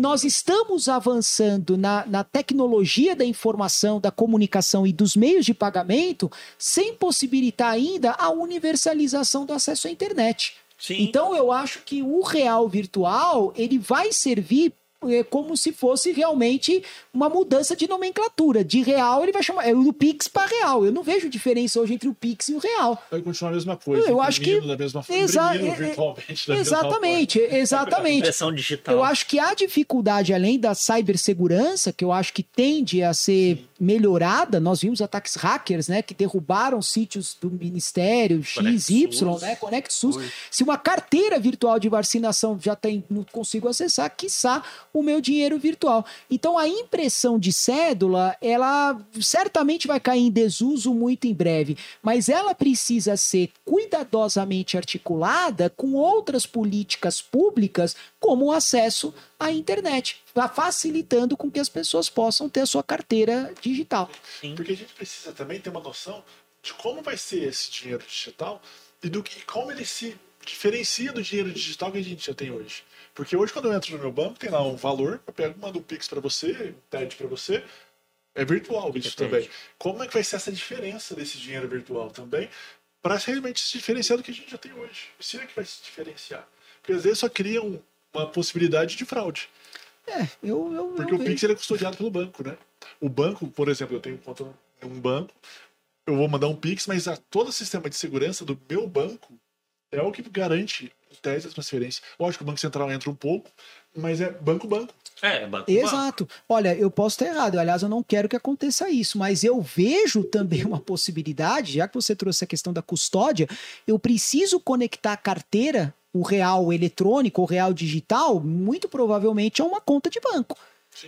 nós estamos avançando na, na tecnologia da informação, da comunicação e dos meios de pagamento sem possibilitar ainda a universalização do acesso à internet. Sim. Então eu acho que o real virtual ele vai servir é como se fosse realmente uma mudança de nomenclatura. De real, ele vai chamar. É o Pix para real. Eu não vejo diferença hoje entre o Pix e o real. Vai continuar a mesma coisa. Eu acho que. Da mesma forma, exa é, virtualmente da exatamente, mesma exatamente. Digital. Eu acho que a dificuldade, além da cibersegurança, que eu acho que tende a ser Sim. melhorada, nós vimos ataques hackers, né? Que derrubaram sítios do Ministério, X, Y, né? Conect SUS. Se uma carteira virtual de vacinação já tem, não consigo acessar, quiçá o meu dinheiro virtual. Então a impressão de cédula, ela certamente vai cair em desuso muito em breve, mas ela precisa ser cuidadosamente articulada com outras políticas públicas, como o acesso à internet, facilitando com que as pessoas possam ter a sua carteira digital. Sim. Porque a gente precisa também ter uma noção de como vai ser esse dinheiro digital e do que como ele se diferencia do dinheiro digital que a gente já tem hoje. Porque hoje, quando eu entro no meu banco, tem lá um valor, eu pego, mando um Pix para você, um TED para você. É virtual isso Depende. também. Como é que vai ser essa diferença desse dinheiro virtual também? Para realmente se diferenciar do que a gente já tem hoje. Se é que vai se diferenciar. Porque às vezes só cria um- uma possibilidade de fraude. É, eu, eu, Porque eu o vejo. Pix ele é custodiado pelo banco, né? O banco, por exemplo, eu tenho conta em um banco, eu vou mandar um Pix, mas a, todo o sistema de segurança do meu banco é o que garante tese a transferência. Lógico que o Banco Central entra um pouco, mas é banco-banco. É, banco. Exato. Olha, eu posso estar errado. Aliás, eu não quero que aconteça isso, mas eu vejo também uma possibilidade, já que você trouxe a questão da custódia, eu preciso conectar a carteira, o real eletrônico, o real digital, muito provavelmente a uma conta de banco.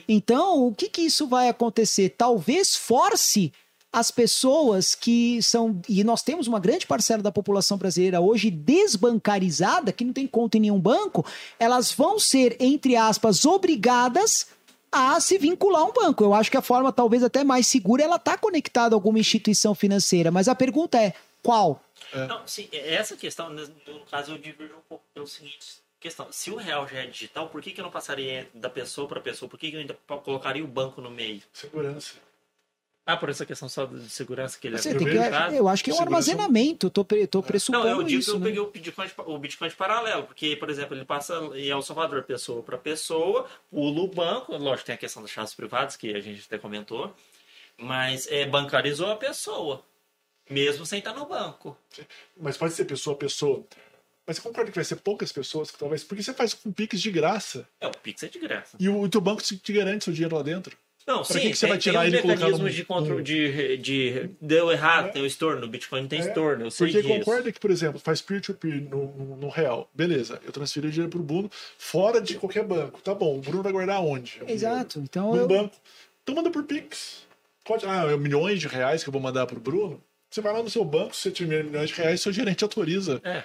Então, o que, que isso vai acontecer? Talvez force as pessoas que são. E nós temos uma grande parcela da população brasileira hoje desbancarizada, que não tem conta em nenhum banco, elas vão ser, entre aspas, obrigadas a se vincular a um banco. Eu acho que a forma talvez até mais segura é ela estar conectada a alguma instituição financeira. Mas a pergunta é: qual? Não, sim, essa questão, no no caso, eu diverjo um pouco pelo seguinte questão. Se o real já é digital, por que, que eu não passaria da pessoa para pessoa? Por que, que eu ainda colocaria o banco no meio? Segurança. Ah, por essa questão só de segurança que ele Você é tem que, privilegiado? eu acho que é um Segurança- armazenamento. Eu tô, pre- tô pressupondo Não, eu digo isso. que eu né? peguei o Bitcoin, de- o Bitcoin de paralelo, porque, por exemplo, ele passa em El Salvador, pessoa para pessoa, pula o banco, lógico, tem a questão das chaves privadas, que a gente até comentou, mas é, bancarizou a pessoa, mesmo sem estar no banco. Mas pode ser pessoa a pessoa. Mas você concorda que vai ser poucas pessoas que talvez. Porque você faz com Pix de graça É, o Pix é de graça. e o, o teu banco te, te garante seu dinheiro lá dentro. Não, Pra sim, que que você tem, vai tirar tem ele mecanismos num- de controle, de, de... Deu errado, É. tem o estorno, o Bitcoin não tem É, estorno, eu sei Porque disso. concorda que, por exemplo, faz peer-to-peer no, no, no real. Beleza, eu transferi o dinheiro pro Bruno fora de qualquer banco. Tá bom, o Bruno vai guardar onde? O Exato. Então? Num eu, banco. Então manda por Pix. Pode, ah, é milhões de reais que eu vou mandar pro Bruno. Você vai lá no seu banco, se você tiver milhões de reais, seu gerente autoriza. É,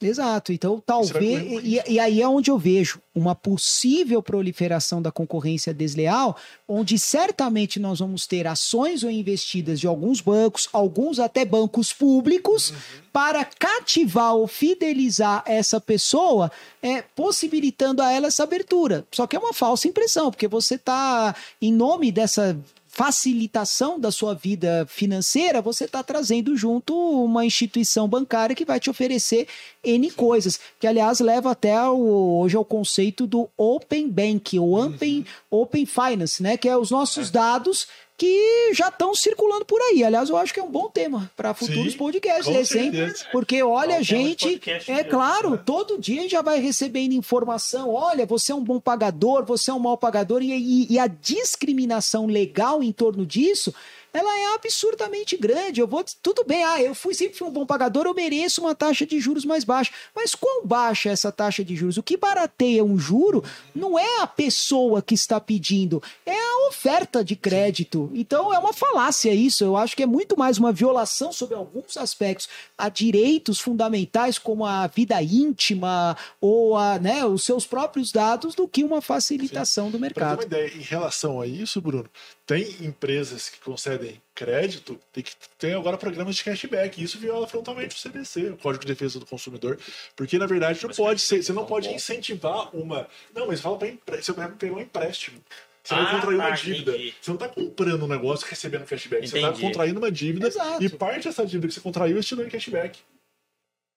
Exato. Então, vai talvez. E, e aí é onde eu vejo uma possível proliferação da concorrência desleal, onde certamente nós vamos ter ações ou investidas de alguns bancos, alguns até bancos públicos, para cativar ou fidelizar essa pessoa, é, possibilitando a ela essa abertura. Só que é uma falsa impressão, porque você está, em nome dessa facilitação da sua vida financeira, você está trazendo junto uma instituição bancária que vai te oferecer N coisas, que aliás leva até ao, hoje ao conceito do Open Bank, ou Open, open Finance, né? Que é os nossos dados que já estão circulando por aí. Aliás, eu acho que é um bom tema para futuros Sim, podcasts, hein? Porque olha, a gente, é mesmo, claro, né? todo dia a gente já vai recebendo informação. Olha, você é um bom pagador, você é um mau pagador, e, e- e a discriminação legal em torno disso. Ela é absurdamente grande. Eu vou, tudo bem, ah, eu fui sempre fui um bom pagador, eu mereço uma taxa de juros mais baixa. Mas quão baixa é essa taxa de juros? O que barateia um juro não é a pessoa que está pedindo, é a oferta de crédito. Então é uma falácia isso. Eu acho que é muito mais uma violação sobre alguns aspectos a direitos fundamentais como a vida íntima ou a, né, os seus próprios dados do que uma facilitação do Para ter mercado. uma ideia, em relação a isso, Bruno, tem empresas que concedem crédito, tem que tem agora programas de cashback. Isso viola frontalmente o CDC, o Código de Defesa do Consumidor, porque na verdade não Mas pode ser, você não pode incentivar uma. Não, mas fala para empre... você vai pegar um empréstimo. Você Ah, vai contrair uma tá, dívida. entendi. Você não está comprando um negócio recebendo cashback. Você está Entendi. contraindo uma dívida Exato. e parte dessa dívida que você contraiu te dão em cashback.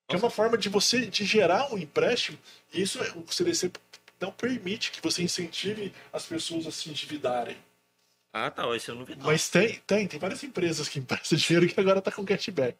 Que é uma forma de você de gerar um empréstimo, e isso é- o CDC não permite que você incentive as pessoas a se endividarem. Ah, tá, esse eu não vi. Não. Mas tem, tem, tem várias empresas que emprestam dinheiro que agora tá com cashback.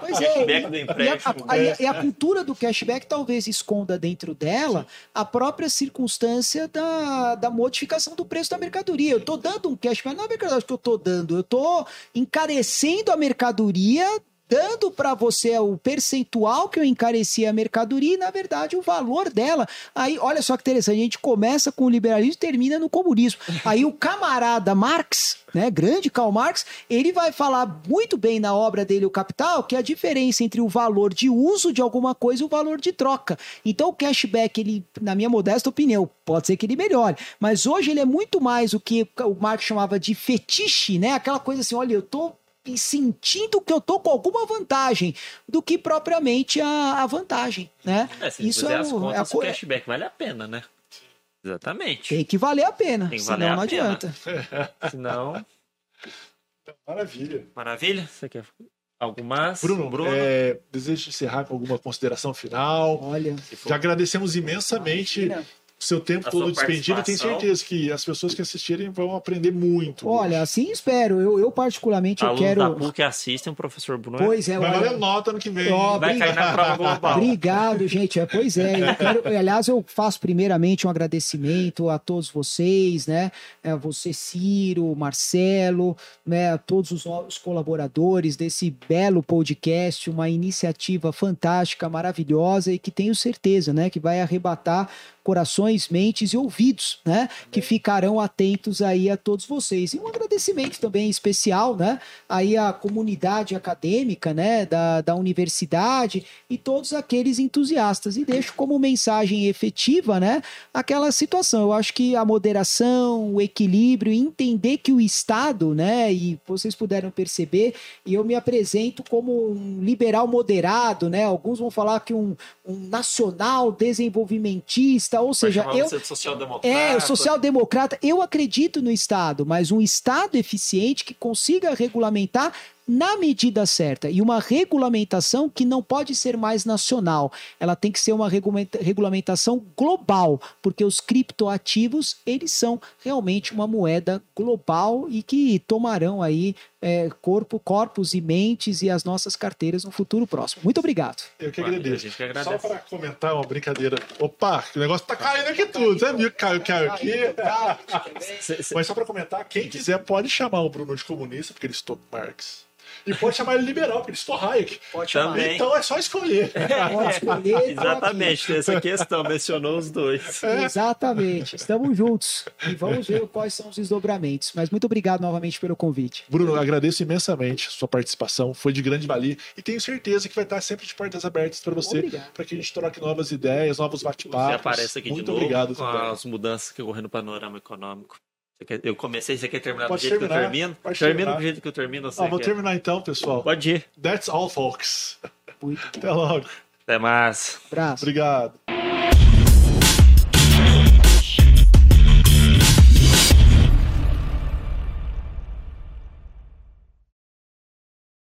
Pois é, Cashback do e, e a, empréstimo. a- e a- e a cultura do cashback talvez esconda dentro dela a própria circunstância da, da modificação do preço da mercadoria. Eu estou dando um cashback, não é verdade que eu estou dando, eu estou encarecendo a mercadoria, dando para você o percentual que eu encareci a mercadoria e, na verdade, o valor dela. Aí, olha só que interessante, a gente começa com o liberalismo e termina no comunismo. Aí o camarada Marx, né, grande Karl Marx, ele vai falar muito bem na obra dele, O Capital, que é a diferença entre o valor de uso de alguma coisa e o valor de troca. Então o cashback, ele, na minha modesta opinião, pode ser que ele melhore, mas hoje ele é muito mais o que o Marx chamava de fetiche, né? Aquela coisa assim, olha, eu tô sentindo que eu tô com alguma vantagem do que propriamente a, a vantagem, né? É, se Isso é as o- contas, é a o cashback vale a pena, né? Exatamente. Tem que valer a pena, Tem que senão valer a não pena. adianta. Senão, Maravilha. maravilha. Você quer algumas? Bruno, é, desejo encerrar com alguma consideração final. Olha, Já agradecemos imensamente imagina. Seu tempo A todo despendido e tenho certeza que as pessoas que assistirem vão aprender muito. olha, assim espero. Eu, eu particularmente, eu Alunos da quero... PUC assistem o professor Bruno. Pois é, Vai valer nota no que vem. Ó, vai cair na prova global. Obrigado, gente. É, pois é, eu quero, aliás, eu faço primeiramente um agradecimento a todos vocês, né? A você, Ciro, Marcelo, né? A todos os novos colaboradores desse belo podcast, uma iniciativa fantástica, maravilhosa e que tenho certeza, né? Que vai arrebatar corações, mentes e ouvidos, né? Que ficarão atentos aí a todos vocês. E um agradecimento também especial, né? Aí à comunidade acadêmica, né? Da, da universidade e todos aqueles entusiastas. E deixo como mensagem efetiva, né? Aquela situação. Eu acho que a moderação, o equilíbrio, entender que o Estado, né? E vocês puderam perceber, e eu me apresento como um liberal moderado, né? Alguns vão falar que um, um nacional desenvolvimentista, ou Vai seja, eu, social-democrata. é, o social-democrata, eu acredito no Estado, mas um Estado eficiente que consiga regulamentar na medida certa. E uma regulamentação que não pode ser mais nacional. Ela tem que ser uma regulamenta- regulamentação global, porque os criptoativos, eles são realmente uma moeda global e que tomarão aí é, corpo, corpos e mentes e as nossas carteiras no futuro próximo. Muito obrigado. Eu que agradeço. que Só agradece. para comentar uma brincadeira. Opa, o negócio tá caindo aqui tudo. Viu que caiu, caiu aqui? Mas só para comentar, quem quiser pode chamar o Bruno de comunista, porque ele estou Marx. E pode chamar ele liberal, porque ele estou Hayek. Pode chamar. Também. Então é só escolher. Pode escolher. Exatamente, tem essa questão, mencionou os dois. Exatamente, estamos juntos e vamos ver quais são os desdobramentos. Mas muito obrigado novamente pelo convite. Bruno, eu agradeço imensamente a sua participação, foi de grande valia e tenho certeza que vai estar sempre de portas abertas para você, para que a gente troque novas ideias, novos Você bate-papos. aparece aqui Muito de novo obrigado com as mudanças que ocorrem no panorama econômico. Quer- eu comecei, você quer terminar Pode do jeito que eu terminar, termino? pode Termina terminar. do jeito que eu termino. Ah, vou quer? terminar então, pessoal. Pode ir. That's all, folks. Muito Até logo. Até mais. abraço. Obrigado.